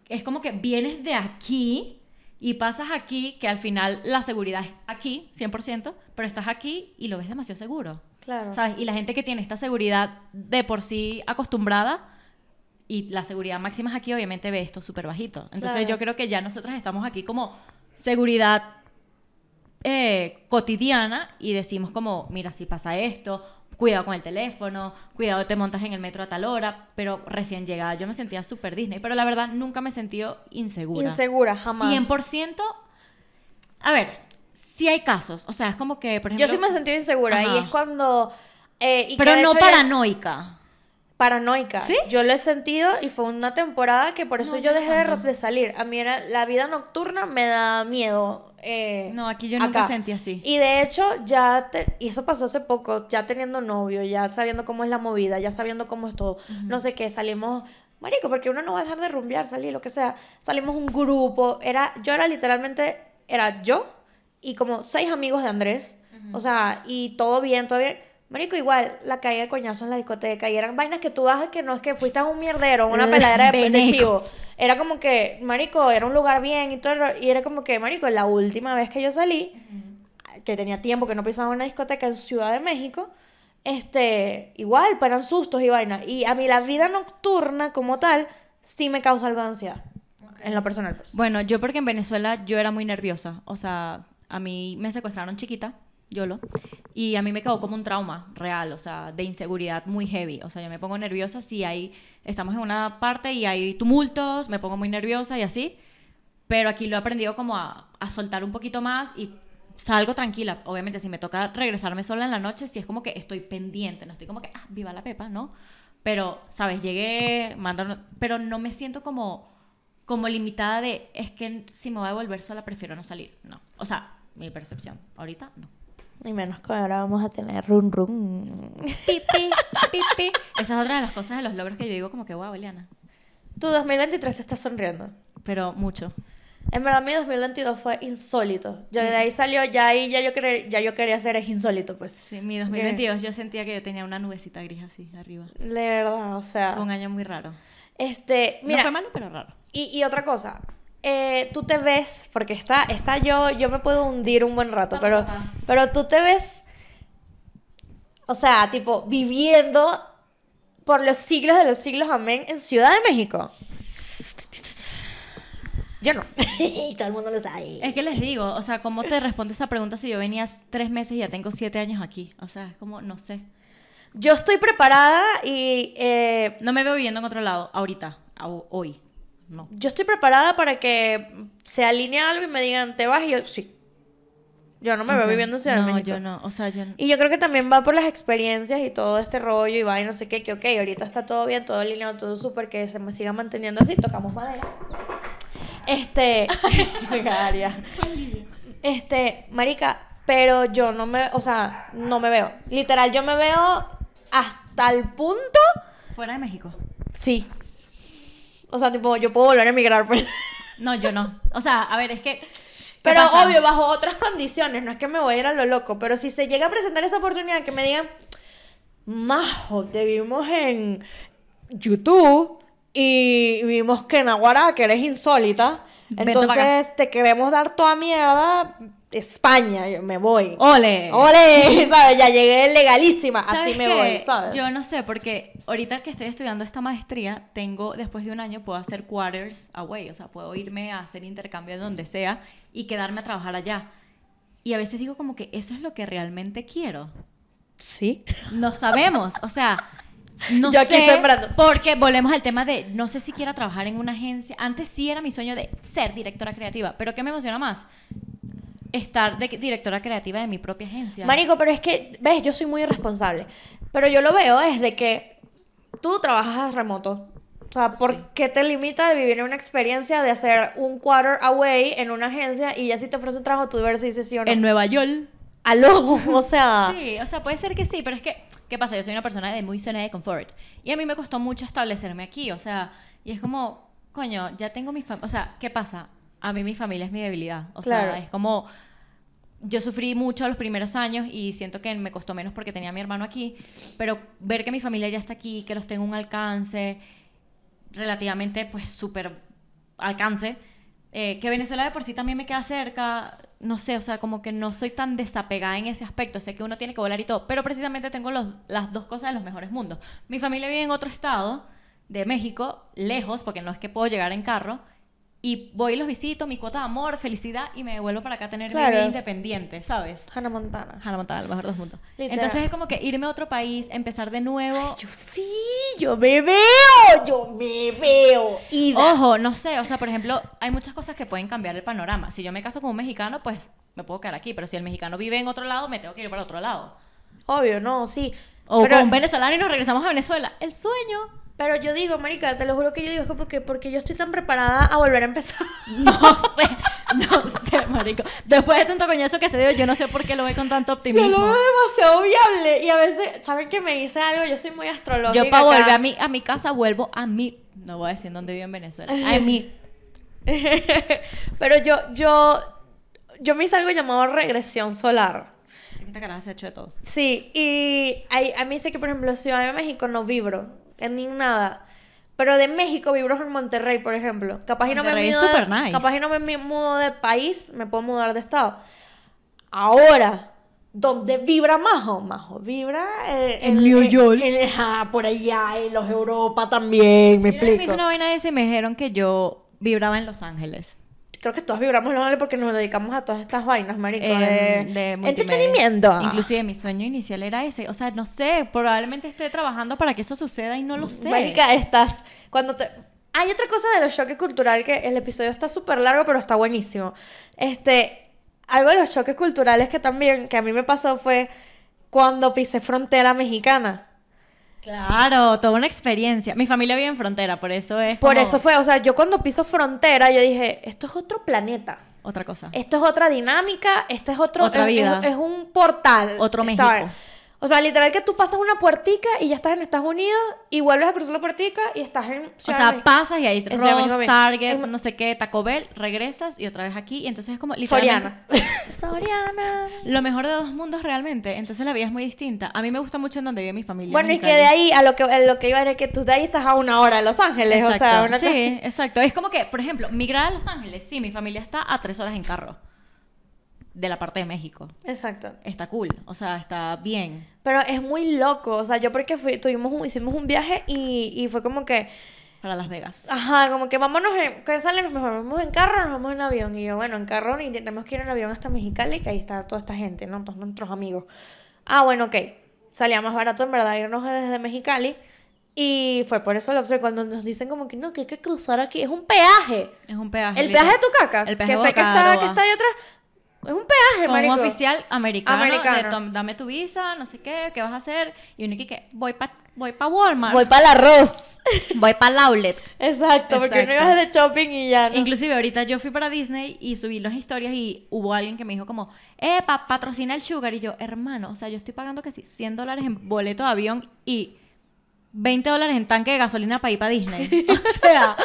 S1: es como que vienes de aquí y pasas aquí, que al final la seguridad es aquí, 100%, pero estás aquí y lo ves demasiado seguro.
S2: Claro.
S1: ¿Sabes? Y la gente que tiene esta seguridad de por sí acostumbrada y la seguridad máxima es aquí, obviamente ve esto súper bajito. Entonces
S2: Claro.
S1: yo creo que ya nosotras estamos aquí como seguridad eh, cotidiana y decimos como, mira, si pasa esto, cuidado con el teléfono, cuidado te montas en el metro a tal hora, pero recién llegada yo me sentía súper Disney, pero la verdad nunca me he sentido insegura.
S2: Insegura, jamás.
S1: 100%, a ver, sí hay casos, o sea, es como que, por ejemplo...
S2: Yo sí me sentí insegura
S1: Ajá.
S2: y es cuando... eh, y
S1: Pero no paranoica.
S2: Paranoica.
S1: ¿Sí?
S2: Yo lo he sentido y fue una temporada que por eso
S1: No,
S2: yo dejé de, salir. A mí era la vida nocturna me da miedo. eh,
S1: No, aquí yo nunca
S2: acá.
S1: sentí así.
S2: Y de hecho, ya, te- y eso pasó hace poco, ya teniendo novio, ya sabiendo cómo es la movida, ya sabiendo cómo es todo, no sé qué, salimos, marico, porque uno no va a dejar de rumbear, salir, lo que sea, salimos un grupo, era, yo era literalmente, era yo y como seis amigos de Andrés, o sea, y todo bien, todo bien. Marico, igual, la caída de coñazo en la discoteca. Y eran vainas que tú vas que no es que fuiste a un mierdero, una
S1: Mm,
S2: peladera de, de chivo. Era como que, marico, era un lugar bien y todo. Y era como que, marico, la última vez que yo salí, que tenía tiempo que no pisaba una discoteca en Ciudad de México, este, igual, eran sustos y vainas. Y a mí la vida nocturna como tal, sí me causa algo de ansiedad. En lo personal, pues.
S1: Bueno, yo porque en Venezuela yo era muy nerviosa. O sea, a mí me secuestraron chiquita, YOLO, y a mí me quedó como un trauma real, o sea, de inseguridad muy heavy. O sea, yo me pongo nerviosa si hay, estamos en una parte y hay tumultos, me pongo muy nerviosa y así. Pero aquí lo he aprendido como a, soltar un poquito más y salgo tranquila. Obviamente, si me toca regresarme sola en la noche, sí es como que estoy pendiente, no estoy como que, ah, viva la pepa, ¿no? Pero, ¿sabes? Llegué, mandaron, pero no me siento como, como limitada de, es que si me voy a volver sola, prefiero no salir. No. O sea, mi percepción. Ahorita, no.
S2: Y menos que ahora vamos a tener run run.
S1: Pipi, pipi. Esa es otra de las cosas de los logros que yo digo como que, wow, Eliana.
S2: Tu 2023 te está sonriendo.
S1: Pero mucho.
S2: En verdad mi 2022 fue insólito. Yo de ahí salió, ya ahí ya yo, quería, ya yo quería hacer es insólito, pues.
S1: Sí, mi 2022 yo sentía que yo tenía una nubecita gris así arriba.
S2: De verdad, o sea.
S1: Fue un año muy raro.
S2: Este,
S1: no
S2: mira,
S1: fue malo, pero raro.
S2: y, y otra cosa. Eh, tú te ves, porque está, está yo, yo me puedo hundir un buen rato, pero, pero tú te ves, o sea, tipo, viviendo por los siglos de los siglos, amén, en Ciudad de México. Yo no. Todo el mundo lo sabe.
S1: Es que les digo, o sea, ¿cómo te respondo esa pregunta si yo venía tres meses y ya tengo siete años aquí? O sea, es como, no sé.
S2: Yo estoy preparada y eh,
S1: No me veo viviendo en otro lado ahorita, hoy. No.
S2: Yo estoy preparada para que se alinee algo y me digan, te vas y yo, sí. Yo no me veo viviendo en Ciudad de
S1: No,
S2: México.
S1: yo no, o sea, yo no.
S2: Y yo creo que también va por las experiencias y todo este rollo y va y no sé qué, que ok, ahorita está todo bien, todo alineado, todo súper, que se me siga manteniendo así, tocamos madera. Este. Este, marica, pero yo no me, o sea, no me veo. Literal, yo me veo hasta el punto,
S1: Fuera de México.
S2: sí. O sea, tipo, yo puedo volver a emigrar, pues.
S1: No, yo no. O sea, a ver, es que. ¿qué
S2: Pero
S1: pasa?
S2: obvio, bajo otras condiciones, no es que me voy a ir a lo loco, pero si se llega a presentar esa oportunidad que me digan, Majo, te vimos en YouTube y vimos que en Aguara, que eres insólita, entonces te queremos dar toda mierda, España, yo me voy.
S1: ¡Ole!
S2: ¡Ole! ¿Sabes? Ya llegué legalísima, así
S1: ¿Sabes
S2: me
S1: qué?
S2: voy, ¿sabes?
S1: Yo no sé, porque ahorita que estoy estudiando esta maestría, tengo, después de un año, puedo hacer quarters away, o sea, puedo irme a hacer intercambio donde sea y quedarme a trabajar allá. Y a veces digo como que eso es lo que realmente quiero.
S2: Sí.
S1: No sabemos, o sea, no
S2: Yo aquí
S1: sé,
S2: sembrando.
S1: porque volvemos al tema de no sé si quiera trabajar en una agencia. Antes sí era mi sueño de ser directora creativa, pero ¿qué me emociona más? Estar de directora creativa de mi propia agencia.
S2: Marico, pero es que, ves, yo soy muy irresponsable. Pero yo lo veo es de que tú trabajas remoto. O sea, ¿por
S1: Sí.
S2: qué te limita de vivir una experiencia de hacer un quarter away en una agencia y ya si te ofrece un trabajo tú ver si dices sí o no?
S1: en Nueva York.
S2: Aló, o sea...
S1: Sí, o sea, puede ser que sí, pero es que, ¿qué pasa? Yo soy una persona de muy zona de confort. Y a mí me costó mucho establecerme aquí, o sea, y es como, coño, ya tengo mi familia, o sea, ¿qué pasa? A mí mi familia es mi debilidad, o
S2: Claro.
S1: sea, es como, yo sufrí mucho los primeros años y siento que me costó menos porque tenía a mi hermano aquí, pero ver que mi familia ya está aquí, que los tengo un alcance relativamente, pues, súper alcance, eh, que Venezuela de por sí también me queda cerca, no sé, o sea, como que no soy tan desapegada en ese aspecto, sé que uno tiene que volar y todo, pero precisamente tengo los- las dos cosas de los mejores mundos. Mi familia vive en otro estado de México, lejos, porque no es que puedo llegar en carro, y voy y los visito, mi cuota de amor, felicidad, y me devuelvo para acá a tener mi vida independiente, ¿sabes?
S2: Hannah Montana.
S1: Hannah Montana, el mejor de los mundos.
S2: Literal.
S1: Entonces es como que irme a otro país, empezar de nuevo.
S2: Yo sí, yo me veo, yo me veo. Ida.
S1: Ojo, no sé, o sea, por ejemplo, hay muchas cosas que pueden cambiar el panorama. Si yo me caso con un mexicano, pues me puedo quedar aquí, pero si el mexicano vive en otro lado, me tengo que ir para otro lado.
S2: Obvio, no, sí.
S1: O
S2: pero,
S1: con un venezolano y nos regresamos a Venezuela. El sueño.
S2: Pero yo digo, marica, te lo juro que yo digo, es como que porque yo estoy tan preparada a volver a empezar.
S1: No sé, no sé, marico. Después de tanto coñazo que se dio, yo no sé por qué lo ve con tanto
S2: Yo
S1: optimismo.
S2: lo veo demasiado viable y a veces, ¿saben que me dice algo? Yo soy muy astrológica.
S1: Yo para
S2: acá.
S1: volver a mi, a mi casa vuelvo a mi... No voy a decir dónde vivo en Venezuela. A mi...
S2: Pero yo, yo, yo me hice algo llamado regresión solar.
S1: Esta caraja se ha hecho de todo.
S2: Sí, y hay- a mí dice que, por ejemplo, Ciudad de México no vibro en ni nada. Pero de México vibro en Monterrey, por ejemplo. Capaz y no me mudo de-
S1: nice.
S2: Capaz y no me mudo de país, me puedo mudar de estado. Ahora, ¿dónde vibra Majo? Majo vibra eh,
S1: En New York.
S2: en- ajá, por allá, en los Europa también, me
S1: una vez me
S2: explico.
S1: hice una vaina de y me dijeron que yo vibraba en Los Ángeles.
S2: Creo que todos vibramos ángeles porque nos dedicamos a todas estas vainas, marico.
S1: Em,
S2: de, entretenimiento.
S1: Inclusive mi sueño inicial era ese. O sea, no sé, probablemente esté trabajando para que eso suceda y no lo sé.
S2: Marica, estás. Cuando te. Hay otra cosa de los choques culturales que el episodio está súper largo, pero está buenísimo. Este. Algo de los choques culturales que también, que a mí me pasó fue cuando pisé frontera mexicana.
S1: Claro, toda una experiencia. Mi familia vive en frontera, por eso es
S2: Por
S1: como
S2: eso fue, o sea, yo cuando piso frontera, yo dije, esto es otro planeta.
S1: otra cosa.
S2: Esto es otra dinámica, esto es otro.
S1: Otra
S2: es-
S1: vida.
S2: Es, es un portal.
S1: Otro México.
S2: O sea, literal que tú pasas una puertica y ya estás en Estados Unidos y vuelves a cruzar la puertica y estás en
S1: O
S2: Ciudad de
S1: sea, pasas y ahí
S2: bien.
S1: Target, no sé qué, Taco Bell, regresas y otra vez aquí. Y entonces es como literalmente
S2: Soriana. Soriana.
S1: lo mejor de dos mundos realmente. Entonces la vida es muy distinta. A mí me gusta mucho en donde vive mi familia.
S2: Bueno, y que de ahí a lo que, a lo que iba era que tú de ahí estás a una hora de Los Ángeles. O sea,
S1: Exacto.
S2: una cosa-
S1: Sí, exacto. Es como que, por ejemplo, migrar a Los Ángeles, sí, mi familia está a tres horas en carro de la parte de México.
S2: Exacto.
S1: Está cool, o sea, está bien.
S2: Pero es muy loco. O sea, yo porque fui, tuvimos un- hicimos un viaje y, y fue como que,
S1: Para Las Vegas.
S2: ajá, como que vámonos en, ¿qué sale? Nos vamos en carro nos vamos en avión. Y yo, bueno, en carro y tenemos que ir en avión hasta Mexicali, que ahí está toda esta gente, ¿no? Todos nuestros amigos. Ah, bueno, ok. Salía más barato en verdad irnos desde Mexicali Y fue por eso Lobster cuando nos dicen como que no, que hay que cruzar aquí. Es un peaje.
S1: Es un peaje.
S2: El peaje de tu
S1: literal.
S2: cacas.
S1: El peaje
S2: que sé que está, que está ahí atrás. Es un peaje,
S1: Con
S2: marico.
S1: un oficial americano,
S2: Americano.
S1: de tom- dame tu visa, no sé qué, qué vas a hacer. Y uno que, que voy para voy pa Walmart,
S2: Voy
S1: voy,
S2: para el arroz.
S1: para el outlet.
S2: Exacto, porque uno
S1: Exacto.
S2: iba de shopping y ya. ¿no?
S1: Inclusive ahorita yo fui para Disney y subí las historias y hubo alguien que me dijo como, eh, pa, patrocina el sugar. Y yo, hermano, o sea, yo estoy pagando casi 100 dólares en boleto de avión y 20 dólares en tanque de gasolina para ir para Disney. O sea,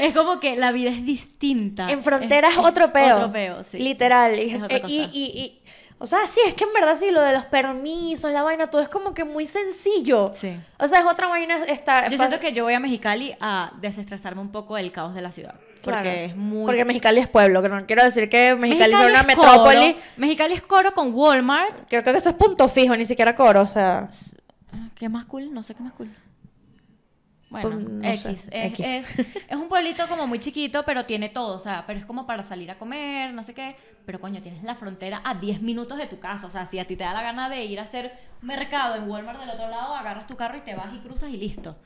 S1: es como que la vida es distinta.
S2: En frontera es, otro peo.
S1: Otro peo, sí.
S2: Literal. Y, eh, y, y- y- o sea, sí, es que en verdad sí, lo de los permisos, la vaina, todo es como que muy sencillo.
S1: Sí.
S2: O sea, es otra vaina estar.
S1: Yo siento que yo voy a Mexicali a desestresarme un poco del caos de la ciudad. Porque
S2: Claro.
S1: es muy...
S2: Porque Mexicali es pueblo, que no quiero decir que Mexicali, es una
S1: es
S2: metrópoli.
S1: coro. Mexicali es coro con Walmart.
S2: Creo que eso es punto fijo, ni siquiera coro, o sea.
S1: ¿Qué más cool? No sé qué más cool. Bueno,
S2: Pues, no
S1: X.
S2: sé,
S1: Es,
S2: X.
S1: es- es un pueblito como muy chiquito, pero tiene todo. O sea, pero es como para salir a comer, no sé qué. Pero coño, tienes la frontera a 10 minutos de tu casa. O sea, si a ti te da la gana de ir a hacer mercado en Walmart del otro lado, agarras tu carro y te vas y cruzas y listo.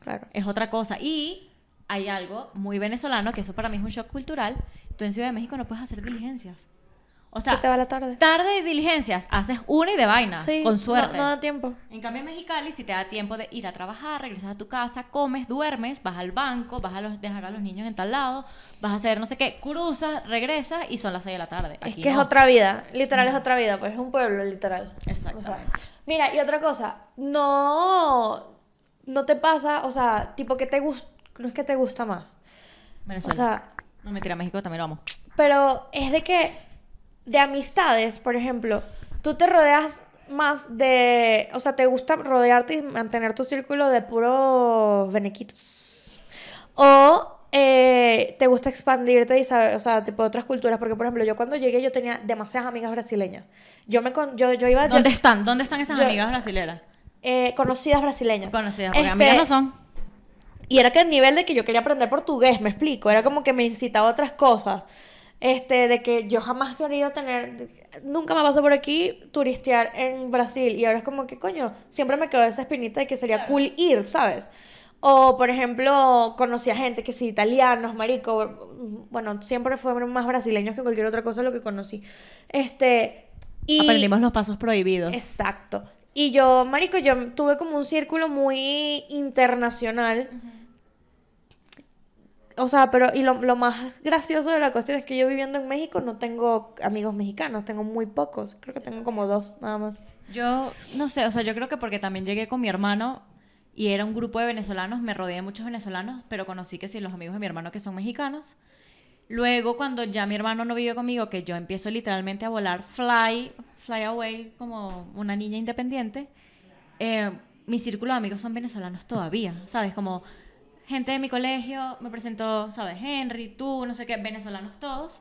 S2: Claro.
S1: Es otra cosa. Y hay algo muy venezolano, que eso para mí es un shock cultural. Tú en Ciudad de México no puedes hacer diligencias. O sea,
S2: Se te va la tarde.
S1: tarde de diligencias, haces una y de vaina,
S2: Sí,
S1: con suerte.
S2: No, da tiempo.
S1: En cambio, en Mexicali, si te da tiempo de ir a trabajar, regresas a tu casa, comes, duermes, vas al banco, vas a los- dejar a los niños en tal lado, vas a hacer no sé qué, cruzas, regresas y son las 6 de la tarde.
S2: Es que es otra vida. Literal es otra vida, pues es un pueblo, literal.
S1: Exactamente.
S2: O sea, mira, y otra cosa, no. No te pasa, o sea, tipo que te gusta. No es que te gusta más.
S1: Venezuela.
S2: O sea,
S1: no mentira, México también lo amo.
S2: Pero es de que de amistades, por ejemplo, tú te rodeas más de, o sea, te gusta rodearte y mantener tu círculo de puros benequitos. O eh, te gusta expandirte y saber, o sea, tipo otras culturas, porque por ejemplo, yo cuando llegué yo tenía demasiadas amigas brasileñas. Yo me con- yo, yo iba yo-
S1: ¿Dónde están? ¿Dónde están esas
S2: yo-
S1: amigas brasileras?
S2: eh, conocidas brasileñas.
S1: Conocidas, porque
S2: Este,
S1: amigas no son.
S2: y era que el nivel de que yo quería aprender portugués, me explico, era como que me incitaba a otras cosas. Este, de que yo jamás he querido tener, nunca me pasó por aquí turistear en Brasil y ahora es como que coño, siempre me quedó esa espinita de que sería cool ir, ¿sabes? O por ejemplo, conocí a gente que sí, italianos, marico, bueno, siempre fueron más brasileños que cualquier otra cosa lo que conocí. Este, y
S1: Aprendimos los pasos prohibidos.
S2: Exacto. Y yo, marico, yo tuve como un círculo muy internacional. O sea, pero y lo, lo más gracioso de la cuestión es que yo viviendo en México no tengo amigos mexicanos, tengo muy pocos. Creo que tengo como dos, nada más.
S1: Yo no sé, o sea, yo creo que porque también llegué con mi hermano y era un grupo de venezolanos, me rodeé de muchos venezolanos, pero conocí que sí, los amigos de mi hermano que son mexicanos. Luego, cuando ya mi hermano no vive conmigo, que yo empiezo literalmente a volar fly, fly away como una niña independiente, eh, mi círculo de amigos son venezolanos todavía, ¿sabes? Como gente de mi colegio me presentó, ¿sabes? Henry, tú, no sé qué, venezolanos todos.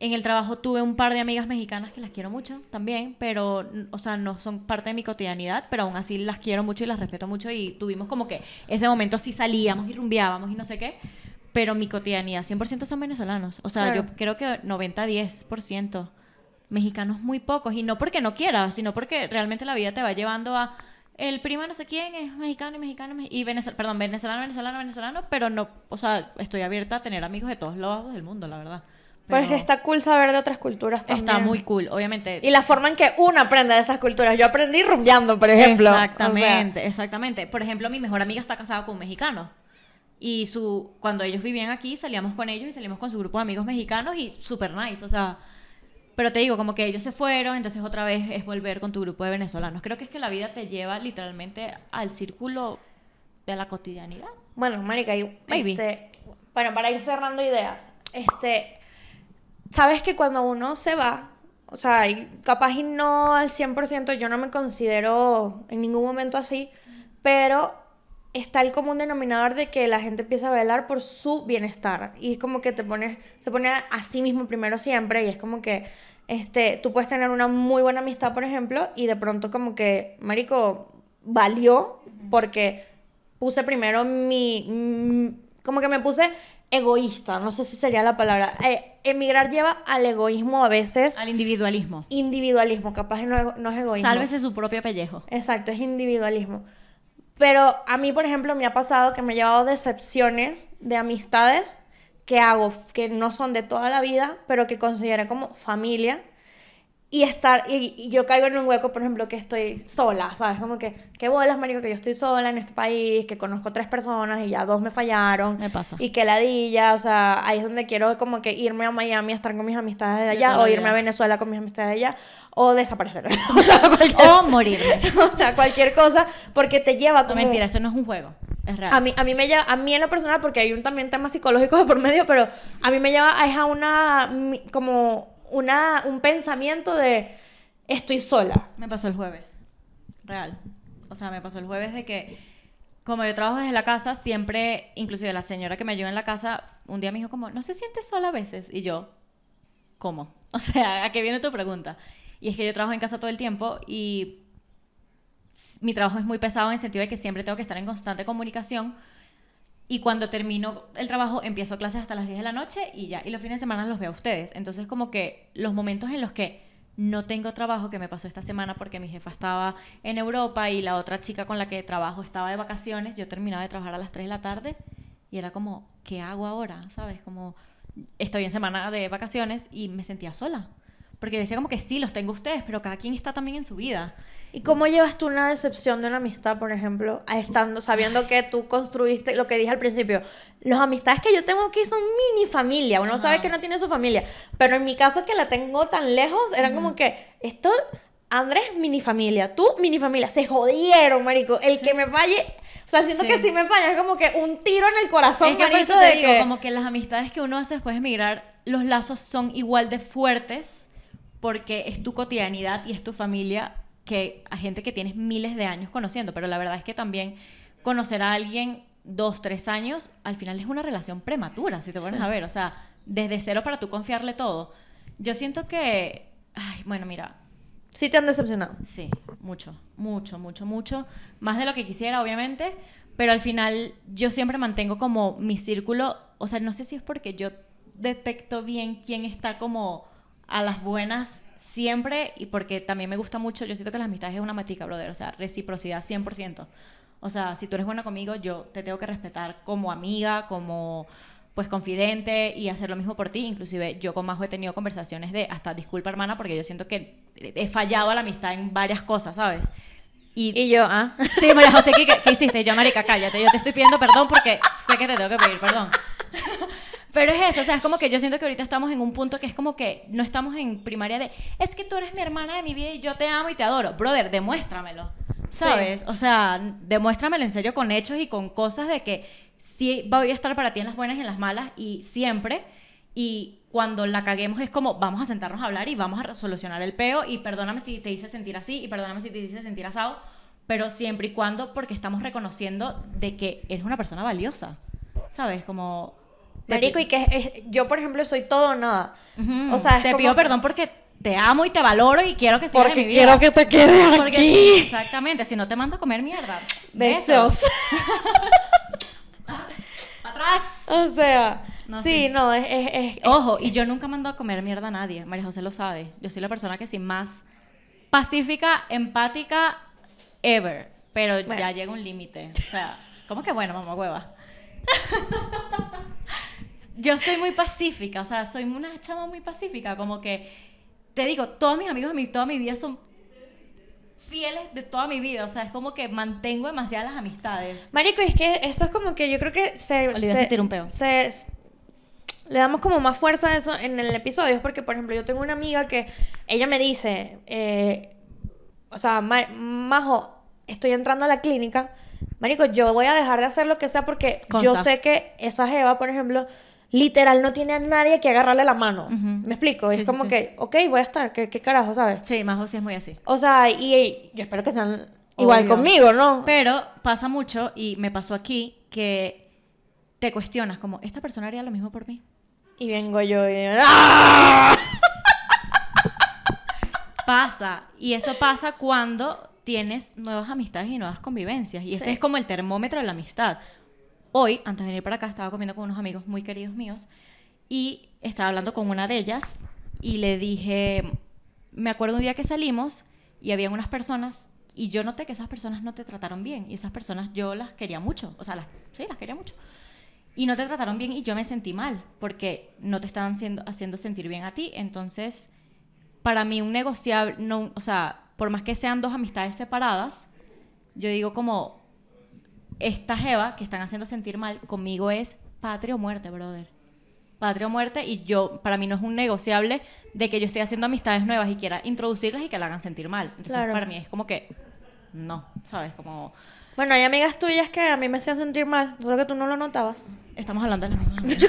S1: En el trabajo tuve un par de amigas mexicanas que las quiero mucho también, pero, o sea, no son parte de mi cotidianidad, pero aún así las quiero mucho y las respeto mucho y tuvimos como que ese momento sí salíamos y rumbeábamos y no sé qué, pero mi cotidianidad 100% son venezolanos. O sea,
S2: Claro.
S1: yo creo que 90-10%. Mexicanos muy pocos, y no porque no quiera, sino porque realmente la vida te va llevando a el primo no sé quién es mexicano y mexicano me- y venezolano, perdón, venezolano, venezolano, venezolano, pero no, o sea, estoy abierta a tener amigos de todos lados del mundo, la verdad.
S2: Pero es que está cool saber de otras culturas también.
S1: Está muy cool, obviamente.
S2: Y la forma en que uno aprende de esas culturas. Yo aprendí rumbeando, por ejemplo. O sea,
S1: Exactamente, exactamente. Por ejemplo, mi mejor amiga está casada con un mexicano. Y su, cuando ellos vivían aquí, salíamos con ellos y salimos con su grupo de amigos mexicanos y súper nice. O sea, pero te digo, como que ellos se fueron, entonces otra vez es volver con tu grupo de venezolanos. Creo que es que la vida te lleva literalmente al círculo de la cotidianidad.
S2: Bueno, marica, y,
S1: Maybe.
S2: este, bueno, para ir cerrando ideas, este, sabes que cuando uno se va, o sea, capaz y no al 100%, yo no me considero en ningún momento así, pero está el común denominador de que la gente empieza a velar por su bienestar y es como que te pones, se pone a sí mismo primero siempre y es como que este, tú puedes tener una muy buena amistad, por ejemplo, y de pronto como que, marico, valió porque puse primero mi, mm, como que me puse egoísta, no sé si sería la palabra. Eh, emigrar lleva al egoísmo a veces,
S1: Al individualismo.
S2: individualismo, capaz no, no es egoísmo.
S1: Sálvese su propio pellejo.
S2: Exacto, es individualismo. Pero a mí, por ejemplo, me ha pasado que me he llevado decepciones de amistades que hago, que no son de toda la vida, pero que consideré como familia. Y estar, y, y yo caigo en un hueco, por ejemplo, que estoy sola, ¿sabes? Como que, qué bolas, marico, que yo estoy sola en este país, que conozco tres personas y ya dos me fallaron.
S1: Me pasa.
S2: Y que ladilla, o sea, ahí es donde quiero como que irme a Miami a estar con mis amistades de allá, o irme a Venezuela con mis amistades de allá, o desaparecer. o sea, cualquier,
S1: O morirme.
S2: o sea, cualquier cosa, porque te lleva
S1: No,
S2: como...
S1: mentira, eso no es un juego. Es real.
S2: A mí, a mí me lleva, a mí en lo personal, porque hay un también temas psicológicos de por medio, pero a mí me lleva a, es a una, como una, un pensamiento de estoy sola.
S1: Me pasó el jueves. Real. O sea, me pasó el jueves de que, como yo trabajo desde la casa, siempre, inclusive la señora que me ayuda en la casa, un día me dijo como, ¿no se siente sola a veces? Y yo, ¿cómo? O sea, ¿a qué viene tu pregunta? Y es que yo trabajo en casa todo el tiempo y mi trabajo es muy pesado en el sentido de que siempre tengo que estar en constante comunicación. Y cuando termino el trabajo, empiezo clases hasta las 10 de la noche y ya. Y los fines de semana los veo a ustedes. Entonces, como que los momentos en los que no tengo trabajo, que me pasó esta semana porque mi jefa estaba en Europa y la otra chica con la que trabajo estaba de vacaciones, yo terminaba de trabajar a las 3 de la tarde y era como, ¿qué hago ahora? ¿Sabes? Como, estoy en semana de vacaciones y me sentía sola. Porque yo decía como que sí, los tengo ustedes, pero cada quien está también en su vida.
S2: ¿Y cómo llevas tú una decepción de una amistad, por ejemplo, a estando, sabiendo que tú construiste lo que dije al principio? Las amistades que yo tengo aquí son mini familia. Uno sabe
S1: Ajá.
S2: que no tiene su familia. Pero en mi caso, que la tengo tan lejos, era como que esto, Andrés, mini familia. Tú, mini familia. Se jodieron, marico. El que me falle. O sea, siento
S1: Sí.
S2: que si me falla es como que un tiro en el corazón,
S1: Es que por
S2: marico,
S1: eso te
S2: de
S1: digo,
S2: que...
S1: como que las amistades que uno hace después de emigrar, los lazos son igual de fuertes porque es tu cotidianidad y es tu familia que a gente que tienes miles de años conociendo. Pero la verdad es que también conocer a alguien dos, tres años, al final es una relación prematura, si te pones a ver. O sea, desde cero para tú confiarle todo. Yo siento que, ay, bueno, mira,
S2: Sí te han decepcionado.
S1: Sí, mucho, mucho, mucho, mucho. Más de lo que quisiera, obviamente. Pero al final yo siempre mantengo como mi círculo. O sea, no sé si es porque yo detecto bien quién está como a las buenas siempre y porque también me gusta mucho. Yo siento que las amistades es una matica, brother. O sea, reciprocidad 100%. O sea, si tú eres buena conmigo, yo te tengo que respetar como amiga, como pues confidente y hacer lo mismo por ti. Inclusive yo con Majo he tenido conversaciones de hasta disculpa hermana porque yo siento que he fallado a la amistad en varias cosas, ¿sabes? Y,
S2: Y yo, ah.
S1: sí, María José, ¿qué, qué hiciste? Yo, marica, cállate, yo te estoy pidiendo perdón porque sé que te tengo que pedir perdón. Pero es eso, o sea, es como que yo siento que ahorita estamos en un punto que es como que no estamos en primaria de, es que tú eres mi hermana de mi vida y yo te amo y te adoro. Brother, demuéstramelo. ¿Sabes? O sea, demuéstramelo en serio con hechos y con cosas de que sí voy a estar para ti en las buenas y en las malas y siempre. Y cuando la caguemos es como, vamos a sentarnos a hablar y vamos a solucionar el peo y perdóname si te hice sentir así y perdóname si te hice sentir asado, pero siempre y cuando porque estamos reconociendo de que eres una persona valiosa. ¿Sabes? Como...
S2: Marico,
S1: que-
S2: y que es- yo, por ejemplo, soy todo o nada.
S1: Ujú.
S2: O sea, es
S1: te
S2: como
S1: pido
S2: que-
S1: perdón porque te amo y te valoro y quiero que sigas en mi vida.
S2: te quedes
S1: Porque- exactamente, si no te mando a comer mierda.
S2: Besos.
S1: ¡Para atrás!
S2: o sea,
S1: No,
S2: sí,
S1: sí.
S2: no, es, es, es-
S1: Ojo, y yo nunca mando a comer mierda a nadie. María José lo sabe. Yo soy la persona que sí más pacífica, empática, ever. Pero
S2: Bueno.
S1: ya llega un límite. O sea, ¿cómo que bueno, mamá hueva? yo soy muy pacífica, o sea, soy una chama muy pacífica. Como que, te digo, todos mis amigos de mi, toda mi vida son fieles de toda mi vida. O sea, es como que mantengo demasiadas las amistades.
S2: Marico, es que eso es como que yo creo que se...
S1: Olvidé
S2: se-
S1: sentir un peo.
S2: se- le damos como más fuerza a eso en el episodio, es porque, por ejemplo, yo tengo una amiga que ella me dice, eh, o sea, Ma- Majo, estoy entrando a la clínica, Marico, yo voy a dejar de hacer lo que sea porque yo
S1: Consta.
S2: sé que esa Jeva, por ejemplo, literal no tiene a nadie que agarrarle la mano.
S1: Ujú.
S2: ¿Me explico?
S1: Sí,
S2: es
S1: sí,
S2: como
S1: sí.
S2: que, ok, voy a estar, ¿qué, qué carajo, sabes?
S1: Sí, más sí es muy así.
S2: O sea, y, y yo espero que sean igual
S1: Obvio.
S2: conmigo, ¿no?
S1: Pero pasa mucho, y me pasó aquí, que te cuestionas como, ¿esta persona haría lo mismo por mí?
S2: Y vengo yo y... ¡Ah!
S1: Pasa, y eso pasa cuando tienes nuevas amistades y nuevas convivencias, y ese
S2: Sí.
S1: es como el termómetro de la amistad. Hoy, antes de venir para acá, estaba comiendo con unos amigos muy queridos míos, y estaba hablando con una de ellas, y le dije, me acuerdo un día que salimos, y había unas personas y yo noté que esas personas no te trataron bien y esas personas yo las quería mucho, o sea, sí, las quería mucho. Y no te trataron bien y yo me sentí mal porque no te estaban haciendo, haciendo sentir bien a ti. Entonces, para mí un negociable, no, o sea, por más que sean dos amistades separadas, yo digo como, esta jeva que están haciendo sentir mal conmigo es patria o muerte, brother. Patria o muerte y yo, para mí no es un negociable de que yo esté haciendo amistades nuevas y quiera introducirlas y que la hagan sentir mal. Entonces,
S2: Claro.
S1: para mí es como que, no, ¿sabes? Como,
S2: Bueno, hay amigas tuyas que a mí me hacían sentir mal, solo que tú no lo notabas.
S1: estamos hablando de la misma.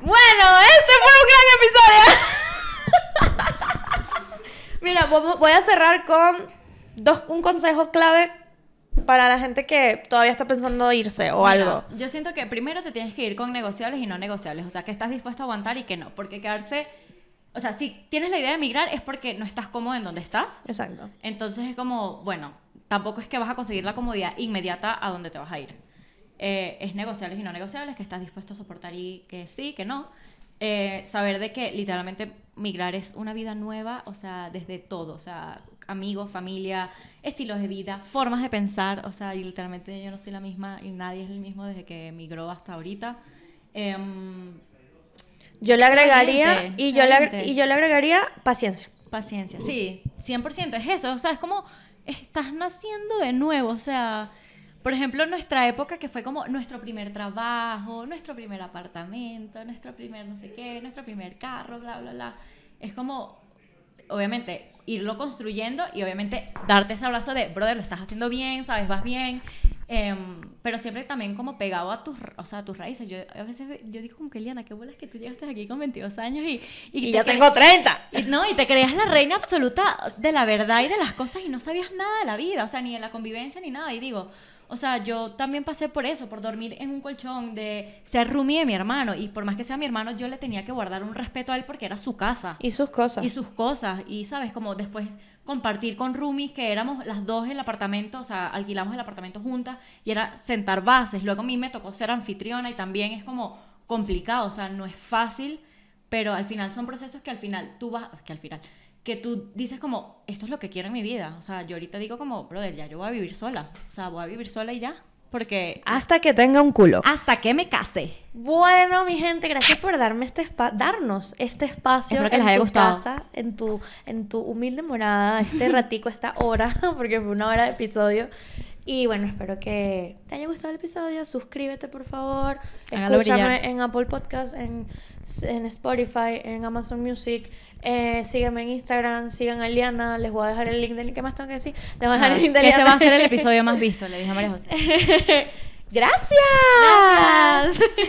S2: Bueno, este fue un gran episodio. Mira, vo- voy a cerrar con dos, un consejo clave para la gente que todavía está pensando irse o
S1: Mira,
S2: algo.
S1: Yo siento que primero te tienes que ir con negociables y no negociables. O sea, que estás dispuesto a aguantar y que no. Porque quedarse. O sea, si tienes la idea de emigrar es porque no estás cómodo en donde estás.
S2: Exacto.
S1: Entonces es como, bueno, tampoco es que vas a conseguir la comodidad inmediata a donde te vas a ir. Eh, es negociables y no negociables, que estás dispuesto a soportar y que sí, que no. Eh, saber de que literalmente migrar es una vida nueva, o sea, desde todo, o sea, amigos, familia, estilos de vida, formas de pensar, o sea, y literalmente yo no soy la misma y nadie es el mismo desde que migró hasta ahorita. Em,
S2: Yo le agregaría y yo le, y yo le agregaría paciencia.
S1: Paciencia, sí, 100% es eso, o sea, es como estás naciendo de nuevo, o sea, por ejemplo, nuestra época que fue como nuestro primer trabajo, nuestro primer apartamento, nuestro primer no sé qué, nuestro primer carro, bla, bla, bla, es como, obviamente, irlo construyendo y obviamente darte ese abrazo de, brother, lo estás haciendo bien, sabes, vas bien, em, pero siempre también como pegado a tus, o sea, a tus raíces. Yo a veces ve- yo digo como que, Liana, qué bolas que tú llegaste aquí con 22 años y...
S2: Y,
S1: te
S2: ya tengo 30.
S1: y- no, y te creías la reina absoluta de la verdad y de las cosas y no sabías nada de la vida, o sea, ni de la convivencia ni nada. Y digo, o sea, yo también pasé por eso, por dormir en un colchón, de ser roomie de mi hermano. Y por más que sea mi hermano, yo le tenía que guardar un respeto a él porque era su casa
S2: Y sus cosas.
S1: y sus cosas. Y, ¿sabes? Como después compartir con roomies, que éramos las dos en el apartamento, o sea, alquilamos el apartamento juntas y era sentar bases. Luego a mí me tocó ser anfitriona y también es como complicado, o sea, no es fácil, pero al final son procesos que al final tú vas, que al final, que tú dices como, esto es lo que quiero en mi vida. O sea, yo ahorita digo como, brother, ya yo voy a vivir sola. O sea, voy a vivir sola y ya. Porque
S2: Hasta que tenga un culo.
S1: hasta que me case.
S2: Bueno, mi gente, gracias por darme este darnos este espacio
S1: Espero que
S2: en
S1: les haya
S2: tu
S1: gustado.
S2: casa, en tu, en tu humilde morada, este ratico, esta hora, porque fue una hora de episodio. Y bueno, espero que te haya gustado el episodio. Suscríbete, por favor.
S1: Hágalo
S2: Escúchame
S1: brillar.
S2: en Apple Podcast, en, en Spotify, en Amazon Music. Eh, sígueme en Instagram, sigan a Liana. Les voy a dejar el link de ¿Qué más tengo que decir? Les voy a dejar el link de
S1: Este va a ser el episodio más visto, le dije a María José.
S2: Gracias.
S1: Gracias.